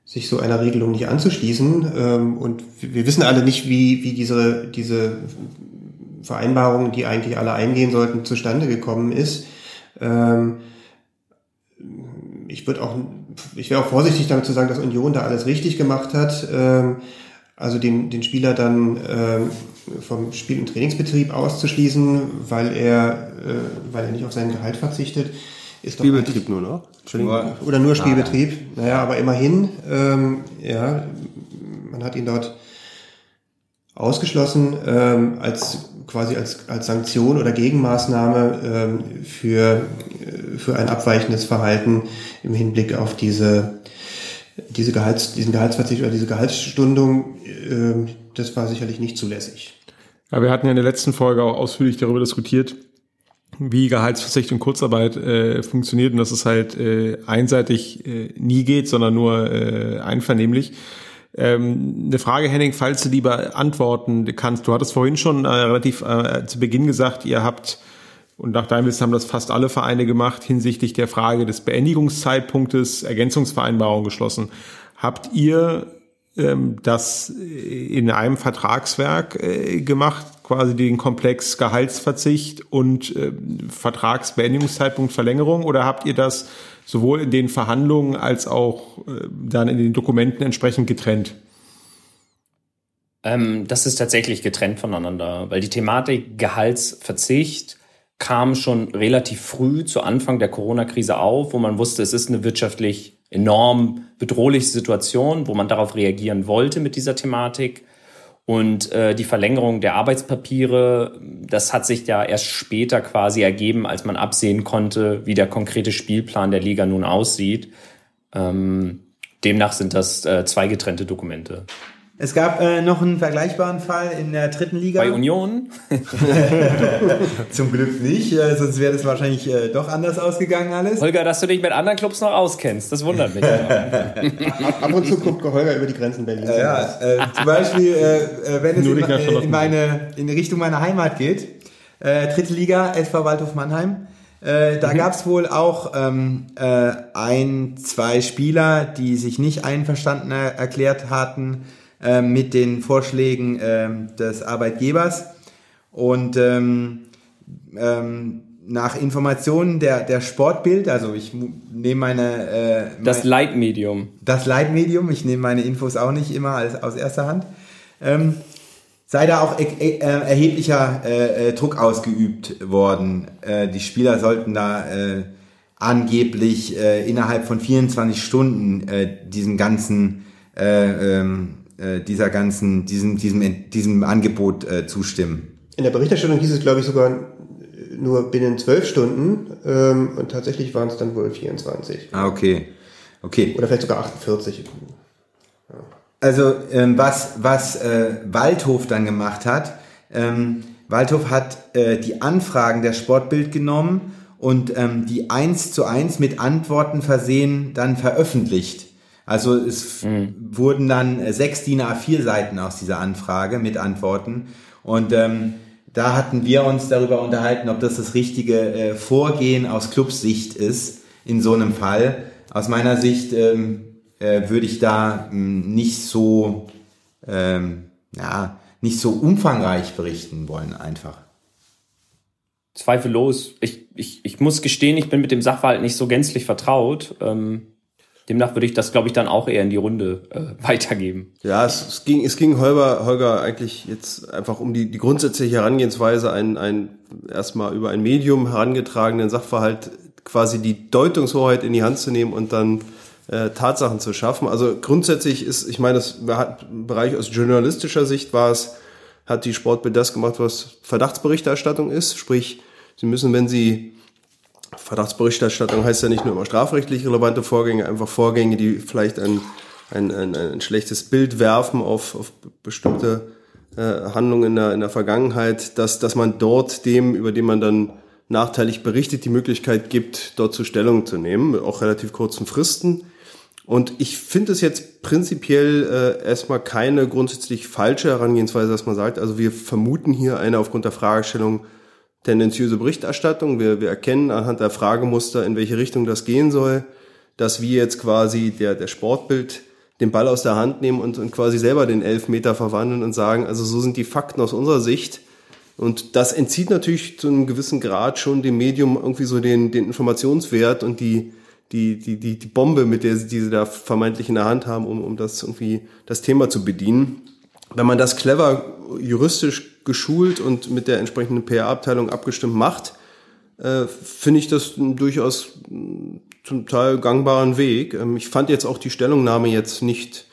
sich so einer Regelung nicht anzuschließen. Ähm, und wir wissen alle nicht, wie, wie diese, diese Vereinbarung, die eigentlich alle eingehen sollten, zustande gekommen ist. Ähm, ich würde auch, ich wäre auch vorsichtig damit zu sagen, dass Union da alles richtig gemacht hat. Ähm, also den, den Spieler dann ähm, vom Spiel- und Trainingsbetrieb auszuschließen, weil er, äh, weil er nicht auf sein Gehalt verzichtet. Ist Spielbetrieb nur noch? Oder nur Spielbetrieb. Ah, ja. Naja, aber immerhin, ähm, ja, man hat ihn dort ausgeschlossen ähm, als quasi als, als Sanktion oder Gegenmaßnahme ähm, für, äh, für ein abweichendes Verhalten im Hinblick auf diese, diese Gehalts, diesen Gehaltsverzicht oder diese Gehaltsstundung. Äh, das war sicherlich nicht zulässig. Ja, wir hatten ja in der letzten Folge auch ausführlich darüber diskutiert, wie Gehaltsverzicht und Kurzarbeit äh, funktioniert und dass es halt äh, einseitig äh, nie geht, sondern nur äh, einvernehmlich. Ähm, eine Frage, Henning, falls du die beantworten kannst. Du hattest vorhin schon äh, relativ äh, zu Beginn gesagt, ihr habt, und nach deinem Wissen haben das fast alle Vereine gemacht, hinsichtlich der Frage des Beendigungszeitpunktes Ergänzungsvereinbarung geschlossen. Habt ihr ähm, das in einem Vertragswerk äh, gemacht, quasi den Komplex Gehaltsverzicht und äh, Vertragsbeendigungszeitpunkt Verlängerung, oder habt ihr das sowohl in den Verhandlungen als auch äh, dann in den Dokumenten entsprechend getrennt? Ähm, das ist tatsächlich getrennt voneinander, weil die Thematik Gehaltsverzicht kam schon relativ früh zu Anfang der Corona-Krise auf, wo man wusste, es ist eine wirtschaftlich enorm bedrohliche Situation, wo man darauf reagieren wollte mit dieser Thematik. Und äh, die Verlängerung der Arbeitspapiere, das hat sich ja erst später quasi ergeben, als man absehen konnte, wie der konkrete Spielplan der Liga nun aussieht. Ähm, demnach sind das äh, zwei getrennte Dokumente. Es gab äh, noch einen vergleichbaren Fall in der dritten Liga. Bei Union? Zum Glück nicht, äh, sonst wäre das wahrscheinlich äh, doch anders ausgegangen alles. Holger, dass du dich mit anderen Clubs noch auskennst, das wundert mich. Ab und zu guckt Holger über die Grenzen Berlins. Äh, ja, äh, zum Beispiel, äh, äh, wenn es in, äh, in, meine, in Richtung meiner Heimat geht, äh, dritte Liga, SV Waldhof Mannheim. Äh, da mhm. gab es wohl auch ähm, äh, ein, zwei Spieler, die sich nicht einverstanden er erklärt hatten äh, mit den Vorschlägen äh, des Arbeitgebers. Und ähm, ähm, nach Informationen der, der Sportbild, also ich nehme meine... Äh, das Leitmedium. Das Leitmedium, ich nehme meine Infos auch nicht immer als, aus erster Hand. Ähm, sei da auch äh, erheblicher äh, äh, Druck ausgeübt worden. Äh, die Spieler sollten da äh, angeblich äh, innerhalb von 24 Stunden diesen ganzen äh, ähm, äh, dieser ganzen, diesem, diesem, diesem Angebot äh, zustimmen. In der Berichterstattung hieß es, glaube ich, sogar nur binnen zwölf Stunden ähm, und tatsächlich waren es dann wohl 24. Ah, okay. Okay. Oder vielleicht sogar 48. Ja. Also ähm, was, was äh, Waldhof dann gemacht hat, ähm, Waldhof hat äh, die Anfragen der Sportbild genommen und ähm, die eins zu eins mit Antworten versehen dann veröffentlicht. Also es mhm. wurden dann äh, sechs DIN A4 Seiten aus dieser Anfrage mit Antworten. Und ähm, da hatten wir uns darüber unterhalten, ob das das richtige äh, Vorgehen aus Clubsicht ist in so einem Fall. Aus meiner Sicht ähm, äh, würde ich da mh, hm, nicht so, ähm, ja, nicht so umfangreich berichten wollen einfach. Zweifellos. Ich, ich, ich muss gestehen, ich bin mit dem Sachverhalt nicht so gänzlich vertraut. Ähm, Demnach würde ich das, glaube ich, dann auch eher in die Runde äh, weitergeben. Ja, es, es, ging, es ging Holger, Holger eigentlich jetzt einfach um die, die grundsätzliche Herangehensweise, ein, ein erstmal über ein Medium herangetragenen Sachverhalt quasi die Deutungshoheit in die Hand zu nehmen und dann äh, Tatsachen zu schaffen. Also grundsätzlich ist, ich meine, das hat im Bereich aus journalistischer Sicht war es, hat die Sportbild das gemacht, was Verdachtsberichterstattung ist. Sprich, sie müssen, wenn sie Verdachtsberichterstattung heißt ja nicht nur immer strafrechtlich relevante Vorgänge, einfach Vorgänge, die vielleicht ein, ein, ein, ein schlechtes Bild werfen auf, auf bestimmte äh, Handlungen in der, in der Vergangenheit, dass, dass man dort dem, über den man dann nachteilig berichtet, die Möglichkeit gibt, dort zu Stellung zu nehmen, mit auch relativ kurzen Fristen. Und ich finde es jetzt prinzipiell äh, erstmal keine grundsätzlich falsche Herangehensweise, dass man sagt, also wir vermuten hier eine aufgrund der Fragestellung tendenziöse Berichterstattung. Wir, wir erkennen anhand der Fragemuster, in welche Richtung das gehen soll, dass wir jetzt quasi der, der Sportbild den Ball aus der Hand nehmen und, und quasi selber den Elfmeter verwandeln und sagen, also so sind die Fakten aus unserer Sicht. Und das entzieht natürlich zu einem gewissen Grad schon dem Medium irgendwie so den, den Informationswert und die, die, die, die, die Bombe, mit der sie diese da vermeintlich in der Hand haben, um, um das irgendwie das Thema zu bedienen. Wenn man das clever juristisch geschult und mit der entsprechenden PR-Abteilung abgestimmt macht, äh, finde ich das durchaus zum Teil gangbaren Weg. Ähm, ich fand jetzt auch die Stellungnahme jetzt nicht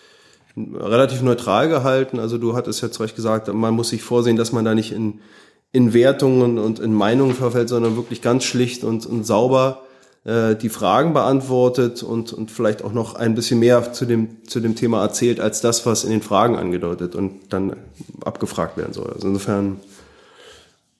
relativ neutral gehalten. Also du hattest jetzt recht gesagt, man muss sich vorsehen, dass man da nicht in, in Wertungen und in Meinungen verfällt, sondern wirklich ganz schlicht und, und sauber äh, die Fragen beantwortet und, und vielleicht auch noch ein bisschen mehr zu dem, zu dem Thema erzählt, als das, was in den Fragen angedeutet und dann abgefragt werden soll. Also insofern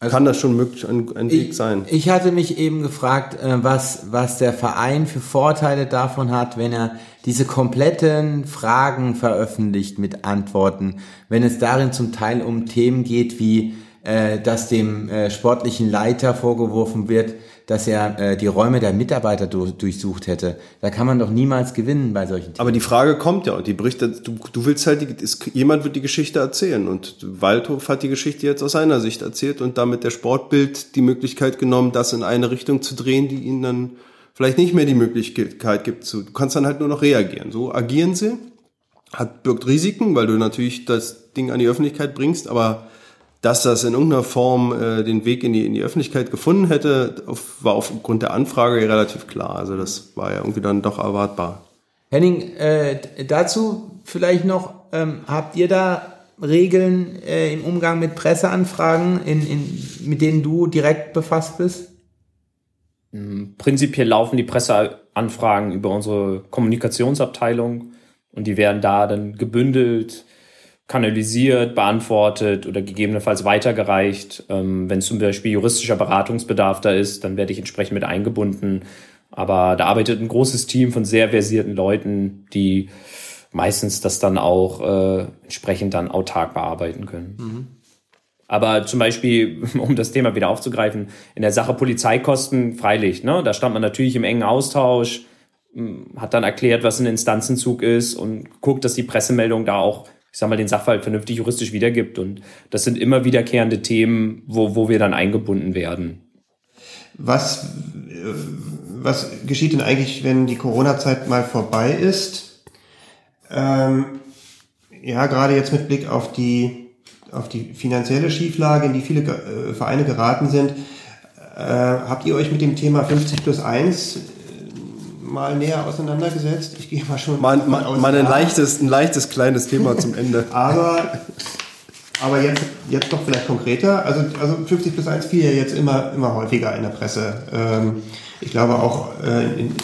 also kann das schon möglich ein, ein Weg sein. Ich hatte mich eben gefragt, äh, was, was der Verein für Vorteile davon hat, wenn er diese kompletten Fragen veröffentlicht mit Antworten, wenn es darin zum Teil um Themen geht, wie äh, dass dem äh, sportlichen Leiter vorgeworfen wird, dass er äh, die Räume der Mitarbeiter durch, durchsucht hätte. Da kann man doch niemals gewinnen bei solchen Themen. Aber die Frage kommt ja und die Berichte, du, du willst halt, die, ist, jemand wird die Geschichte erzählen und Waldhof hat die Geschichte jetzt aus seiner Sicht erzählt und damit der Sportbild die Möglichkeit genommen, das in eine Richtung zu drehen, die ihnen dann vielleicht nicht mehr die Möglichkeit gibt zu, du kannst dann halt nur noch reagieren. So agieren sie hat birgt Risiken, weil du natürlich das Ding an die Öffentlichkeit bringst, aber dass das in irgendeiner Form äh, den Weg in die, in die Öffentlichkeit gefunden hätte, auf, war aufgrund der Anfrage relativ klar. Also das war ja irgendwie dann doch erwartbar. Henning, äh, dazu vielleicht noch, ähm, habt ihr da Regeln äh, im Umgang mit Presseanfragen, in, in, mit denen du direkt befasst bist? Prinzipiell laufen die Presseanfragen über unsere Kommunikationsabteilung und die werden da dann gebündelt, kanalisiert, beantwortet oder gegebenenfalls weitergereicht. Ähm, wenn zum Beispiel juristischer Beratungsbedarf da ist, dann werde ich entsprechend mit eingebunden. Aber da arbeitet ein großes Team von sehr versierten Leuten, die meistens das dann auch äh, entsprechend dann autark bearbeiten können. Mhm. Aber zum Beispiel, um das Thema wieder aufzugreifen, in der Sache Polizeikosten, freilich, ne, da stand man natürlich im engen Austausch, hat dann erklärt, was ein Instanzenzug ist und guckt, dass die Pressemeldung da auch, ich sag mal, den Sachverhalt vernünftig juristisch wiedergibt. Und das sind immer wiederkehrende Themen, wo, wo wir dann eingebunden werden. Was, äh, was geschieht denn eigentlich, wenn die Corona-Zeit mal vorbei ist? Ähm, ja, gerade jetzt mit Blick auf die, auf die finanzielle Schieflage, in die viele äh, Vereine geraten sind. Äh, habt ihr euch mit dem Thema 50 plus 1 mal näher auseinandergesetzt? Ich gehe mal schon. Mal, mal, mal ein, leichtes, ein leichtes kleines Thema zum Ende. Aber, aber jetzt, jetzt doch vielleicht konkreter. Also, also 50 plus 1 fiel ja jetzt immer, immer häufiger in der Presse. Ähm, ich glaube auch äh, in,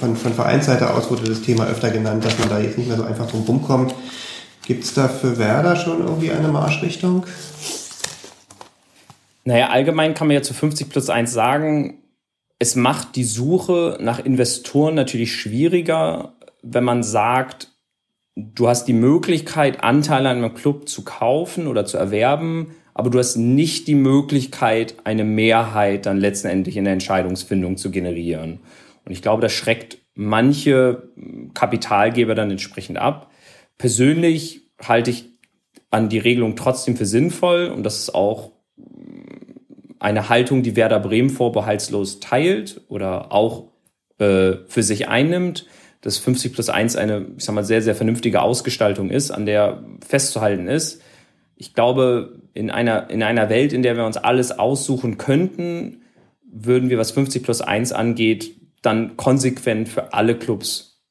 von, von Vereinsseite aus wurde das Thema öfter genannt, dass man da jetzt nicht mehr so einfach drum rumkommt. Gibt es da für Werder schon irgendwie eine Marschrichtung? Naja, allgemein kann man ja zu 50 plus 1 sagen, es macht die Suche nach Investoren natürlich schwieriger, wenn man sagt, du hast die Möglichkeit, Anteile an einem Club zu kaufen oder zu erwerben, aber du hast nicht die Möglichkeit, eine Mehrheit dann letztendlich in der Entscheidungsfindung zu generieren. Und ich glaube, das schreckt manche Kapitalgeber dann entsprechend ab. Persönlich halte ich an die Regelung trotzdem für sinnvoll und das ist auch eine Haltung, die Werder Bremen vorbehaltslos teilt oder auch äh, für sich einnimmt, dass 50 plus 1 eine, ich sag mal, sehr, sehr vernünftige Ausgestaltung ist, an der festzuhalten ist. Ich glaube, in einer, in einer Welt, in der wir uns alles aussuchen könnten, würden wir, was 50 plus 1 angeht, dann konsequent für alle Clubs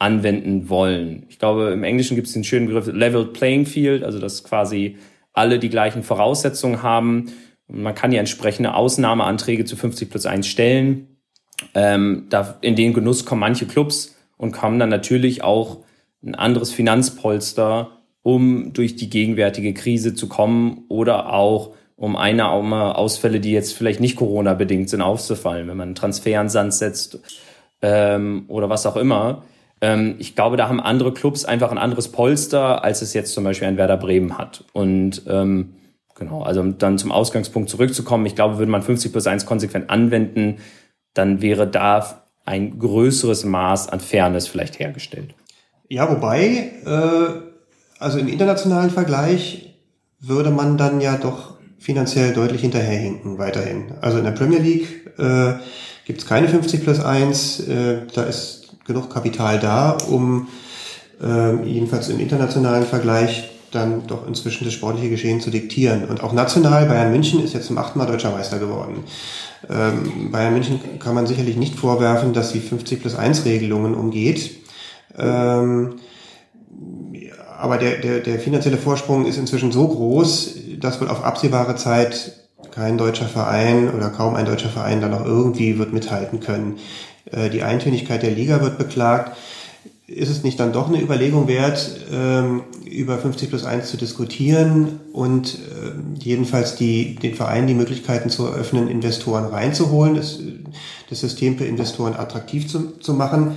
anwenden wollen. Ich glaube, im Englischen gibt es den schönen Begriff Level Playing Field, also dass quasi alle die gleichen Voraussetzungen haben man kann ja entsprechende Ausnahmeanträge zu 50 plus 1 stellen. Ähm, da, in den Genuss kommen manche Clubs und haben dann natürlich auch ein anderes Finanzpolster, um durch die gegenwärtige Krise zu kommen oder auch um eine Ausfälle, die jetzt vielleicht nicht Corona-bedingt sind, aufzufallen, wenn man einen Transfer an Sand setzt ähm, oder was auch immer. Ähm, ich glaube, da haben andere Clubs einfach ein anderes Polster, als es jetzt zum Beispiel ein Werder Bremen hat. Und ähm, Genau, also um dann zum Ausgangspunkt zurückzukommen, ich glaube, würde man 50 plus 1 konsequent anwenden, dann wäre da ein größeres Maß an Fairness vielleicht hergestellt. Ja, wobei, äh, also im internationalen Vergleich würde man dann ja doch finanziell deutlich hinterherhinken weiterhin. Also in der Premier League äh, gibt es keine 50 plus 1, äh, da ist genug Kapital da, um äh, jedenfalls im internationalen Vergleich dann doch inzwischen das sportliche Geschehen zu diktieren. Und auch national, Bayern München ist jetzt zum achten Mal deutscher Meister geworden. Ähm, Bayern München kann man sicherlich nicht vorwerfen, dass sie 50 plus 1 Regelungen umgeht. Ähm, aber der, der, der finanzielle Vorsprung ist inzwischen so groß, dass wohl auf absehbare Zeit kein deutscher Verein oder kaum ein deutscher Verein da noch irgendwie wird mithalten können. Äh, die Eintönigkeit der Liga wird beklagt ist es nicht dann doch eine Überlegung wert, ähm, über 50 plus 1 zu diskutieren und äh, jedenfalls die, den Vereinen die Möglichkeiten zu eröffnen, Investoren reinzuholen, das, das System für Investoren attraktiv zu, zu machen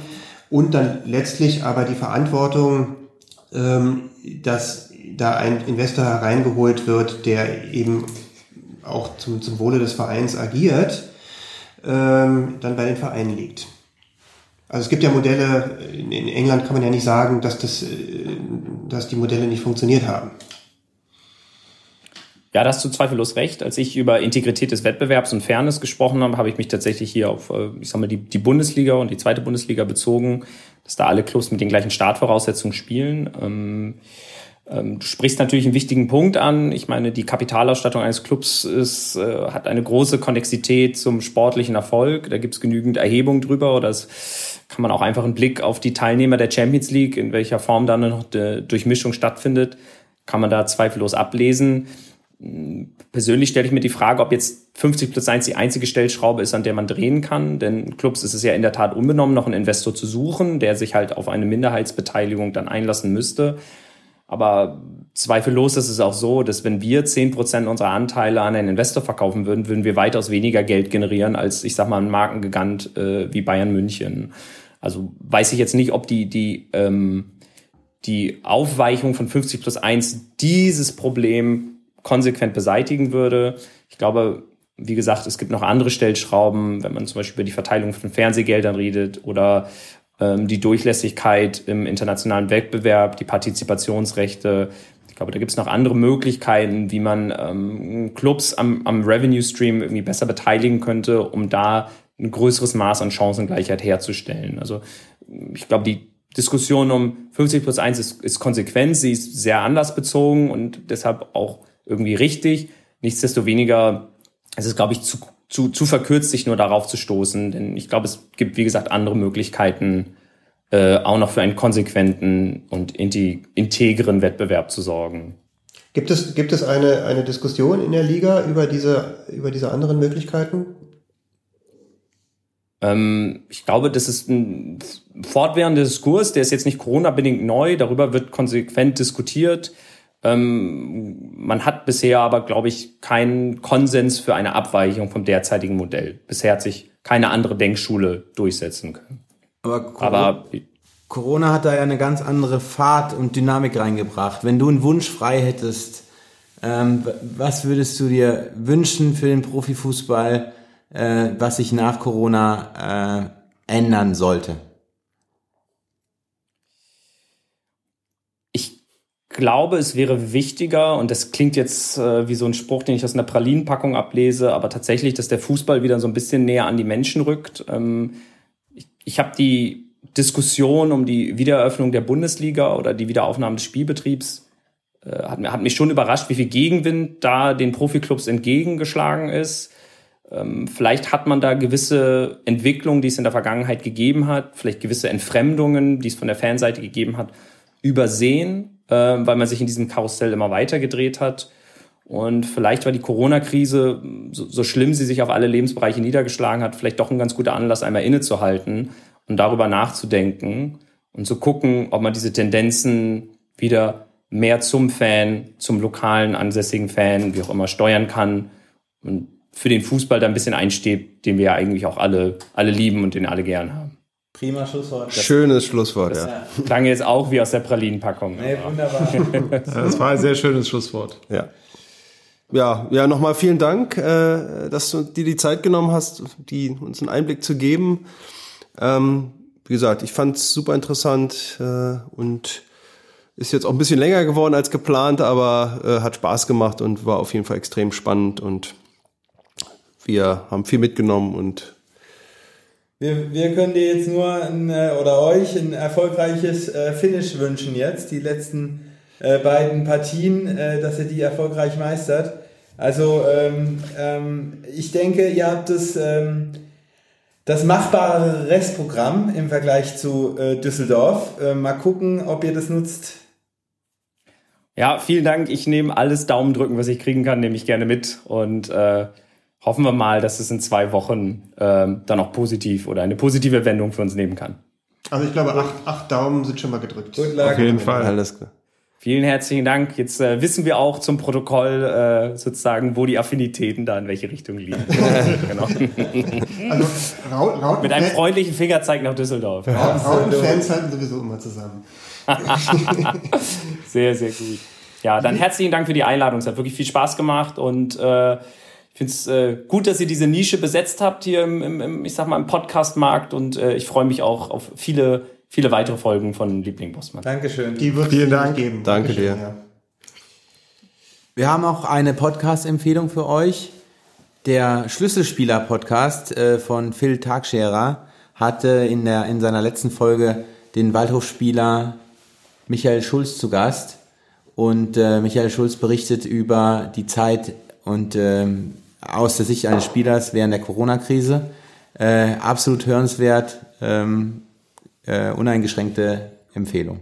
und dann letztlich aber die Verantwortung, ähm, dass da ein Investor hereingeholt wird, der eben auch zum, zum Wohle des Vereins agiert, ähm, dann bei den Vereinen liegt. Also es gibt ja Modelle, in England kann man ja nicht sagen, dass, das, äh, dass die Modelle nicht funktioniert haben. Ja, da hast du zweifellos recht. Als ich über Integrität des Wettbewerbs und Fairness gesprochen habe, habe ich mich tatsächlich hier auf, äh, ich sag mal, die, die Bundesliga und die zweite Bundesliga bezogen, dass da alle Clubs mit den gleichen Startvoraussetzungen spielen. Ähm, du sprichst natürlich einen wichtigen Punkt an. Ich meine, die Kapitalausstattung eines Clubs ist, äh, hat eine große Konnexität zum sportlichen Erfolg. Da gibt es genügend Erhebung drüber oder es kann man auch einfach einen Blick auf die Teilnehmer der Champions League, in welcher Form dann noch die Durchmischung stattfindet, kann man da zweifellos ablesen. Persönlich stelle ich mir die Frage, ob jetzt 50 plus 1 die einzige Stellschraube ist, an der man drehen kann. Denn Clubs ist es ja in der Tat unbenommen, noch einen Investor zu suchen, der sich halt auf eine Minderheitsbeteiligung dann einlassen müsste. Aber zweifellos ist es auch so, dass wenn wir 10% unserer Anteile an einen Investor verkaufen würden, würden wir weitaus weniger Geld generieren als, ich sag mal, ein Markengigant äh, wie Bayern München. Also weiß ich jetzt nicht, ob die, die, ähm, die Aufweichung von 50 plus 1 dieses Problem konsequent beseitigen würde. Ich glaube, wie gesagt, es gibt noch andere Stellschrauben, wenn man zum Beispiel über die Verteilung von Fernsehgeldern redet oder die Durchlässigkeit im internationalen Wettbewerb, die Partizipationsrechte. Ich glaube, da gibt es noch andere Möglichkeiten, wie man ähm, Clubs am, am Revenue Stream irgendwie besser beteiligen könnte, um da ein größeres Maß an Chancengleichheit herzustellen. Also ich glaube, die Diskussion um 50 plus 1 ist, ist konsequent, sie ist sehr anlassbezogen und deshalb auch irgendwie richtig. Nichtsdestoweniger es ist, glaube ich, zu, zu, zu verkürzt, sich nur darauf zu stoßen. Denn ich glaube, es gibt, wie gesagt, andere Möglichkeiten, äh, auch noch für einen konsequenten und integren Wettbewerb zu sorgen. Gibt es, gibt es eine, eine Diskussion in der Liga über diese, über diese anderen Möglichkeiten? Ähm, ich glaube, das ist ein fortwährender Diskurs, der ist jetzt nicht Corona-bedingt neu, darüber wird konsequent diskutiert. Ähm, man hat bisher aber, glaube ich, keinen Konsens für eine Abweichung vom derzeitigen Modell. Bisher hat sich keine andere Denkschule durchsetzen können. Aber, Corona, aber Corona hat da ja eine ganz andere Fahrt und Dynamik reingebracht. Wenn du einen Wunsch frei hättest, ähm, was würdest du dir wünschen für den Profifußball, äh, was sich nach Corona äh, ändern sollte? Glaube, es wäre wichtiger, und das klingt jetzt äh, wie so ein Spruch, den ich aus einer Pralinenpackung ablese, aber tatsächlich, dass der Fußball wieder so ein bisschen näher an die Menschen rückt. Ähm, ich ich habe die Diskussion um die Wiedereröffnung der Bundesliga oder die Wiederaufnahme des Spielbetriebs äh, hat, hat mich schon überrascht, wie viel Gegenwind da den Profiklubs entgegengeschlagen ist. Ähm, vielleicht hat man da gewisse Entwicklungen, die es in der Vergangenheit gegeben hat, vielleicht gewisse Entfremdungen, die es von der Fanseite gegeben hat, übersehen äh, weil man sich in diesem Karussell immer weiter gedreht hat. Und vielleicht war die Corona-Krise, so, so schlimm sie sich auf alle Lebensbereiche niedergeschlagen hat, vielleicht doch ein ganz guter Anlass, einmal innezuhalten und darüber nachzudenken und zu gucken, ob man diese Tendenzen wieder mehr zum Fan, zum lokalen ansässigen Fan, wie auch immer, steuern kann und für den Fußball da ein bisschen einsteht, den wir ja eigentlich auch alle, alle lieben und den alle gern haben. Prima Schlusswort. Schönes Schlusswort, das ja. Klang jetzt auch wie aus der Pralinenpackung. Nee, wunderbar. ja, das war ein sehr schönes Schlusswort. Ja. Ja, ja, nochmal vielen Dank, äh, dass du dir die Zeit genommen hast, die uns einen Einblick zu geben. Ähm, wie gesagt, ich fand es super interessant äh, und ist jetzt auch ein bisschen länger geworden als geplant, aber äh, hat Spaß gemacht und war auf jeden Fall extrem spannend und wir haben viel mitgenommen und wir, wir können dir jetzt nur ein, äh, oder euch ein erfolgreiches äh, Finish wünschen jetzt, die letzten äh, beiden Partien, dass ihr die erfolgreich meistert. Also ähm, ähm, ich denke, ihr habt das, ähm, das machbare Restprogramm im Vergleich zu äh, Düsseldorf. Äh, mal gucken, ob ihr das nutzt. Ja, vielen Dank. Ich nehme alles Daumen drücken, was ich kriegen kann, nehme ich gerne mit und äh, hoffen wir mal, dass es in zwei Wochen ähm, dann auch positiv oder eine positive Wendung für uns nehmen kann. Also ich glaube, acht, acht Daumen sind schon mal gedrückt. Gut, Auf jeden Fall. Alles klar. Vielen herzlichen Dank. Jetzt äh, wissen wir auch zum Protokoll äh, sozusagen, wo die Affinitäten da in welche Richtung liegen. genau. Also, Rauten Mit einem freundlichen Fingerzeig nach Düsseldorf. Rauten-Fans halten sowieso immer zusammen. sehr, sehr gut. Ja, dann herzlichen Dank für die Einladung. Es hat wirklich viel Spaß gemacht und äh, finde es äh, gut, dass ihr diese Nische besetzt habt hier im, im, im ich sag mal, im Podcast-Markt und äh, ich freue mich auch auf viele, viele weitere Folgen von Liebling Bossmann. Dankeschön. Die wird Vielen Dank geben. Danke dir. Ja. Wir haben auch eine Podcast-Empfehlung für euch. Der Schlüsselspieler-Podcast äh, von Phil Tagscherer hatte in, der, in seiner letzten Folge den Waldhofspieler Michael Schulz zu Gast. Und äh, Michael Schulz berichtet über die Zeit und ähm, aus der Sicht eines Spielers während der Corona-Krise. Äh, absolut hörenswert, ähm, äh, uneingeschränkte Empfehlung.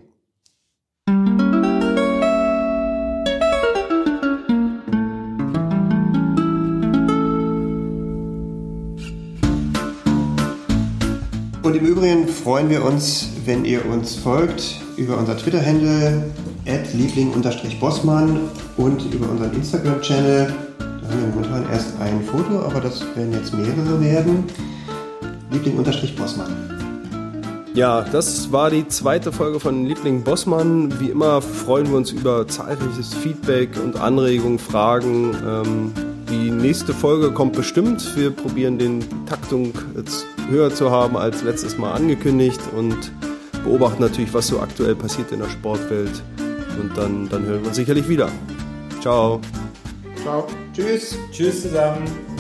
Und im Übrigen freuen wir uns, wenn ihr uns folgt über unser Twitter-Handle liebling-bossmann und über unseren Instagram-Channel. Wir momentan erst ein Foto, aber das werden jetzt mehrere werden. Liebling-bossmann. Ja, das war die zweite Folge von Liebling Bossmann. Wie immer freuen wir uns über zahlreiches Feedback und Anregungen, Fragen. Ähm, die nächste Folge kommt bestimmt. Wir probieren den Taktung jetzt höher zu haben als letztes Mal angekündigt und beobachten natürlich, was so aktuell passiert in der Sportwelt. Und dann, dann hören wir uns sicherlich wieder. Ciao. Ciao. Tschüss. Tschüss zusammen.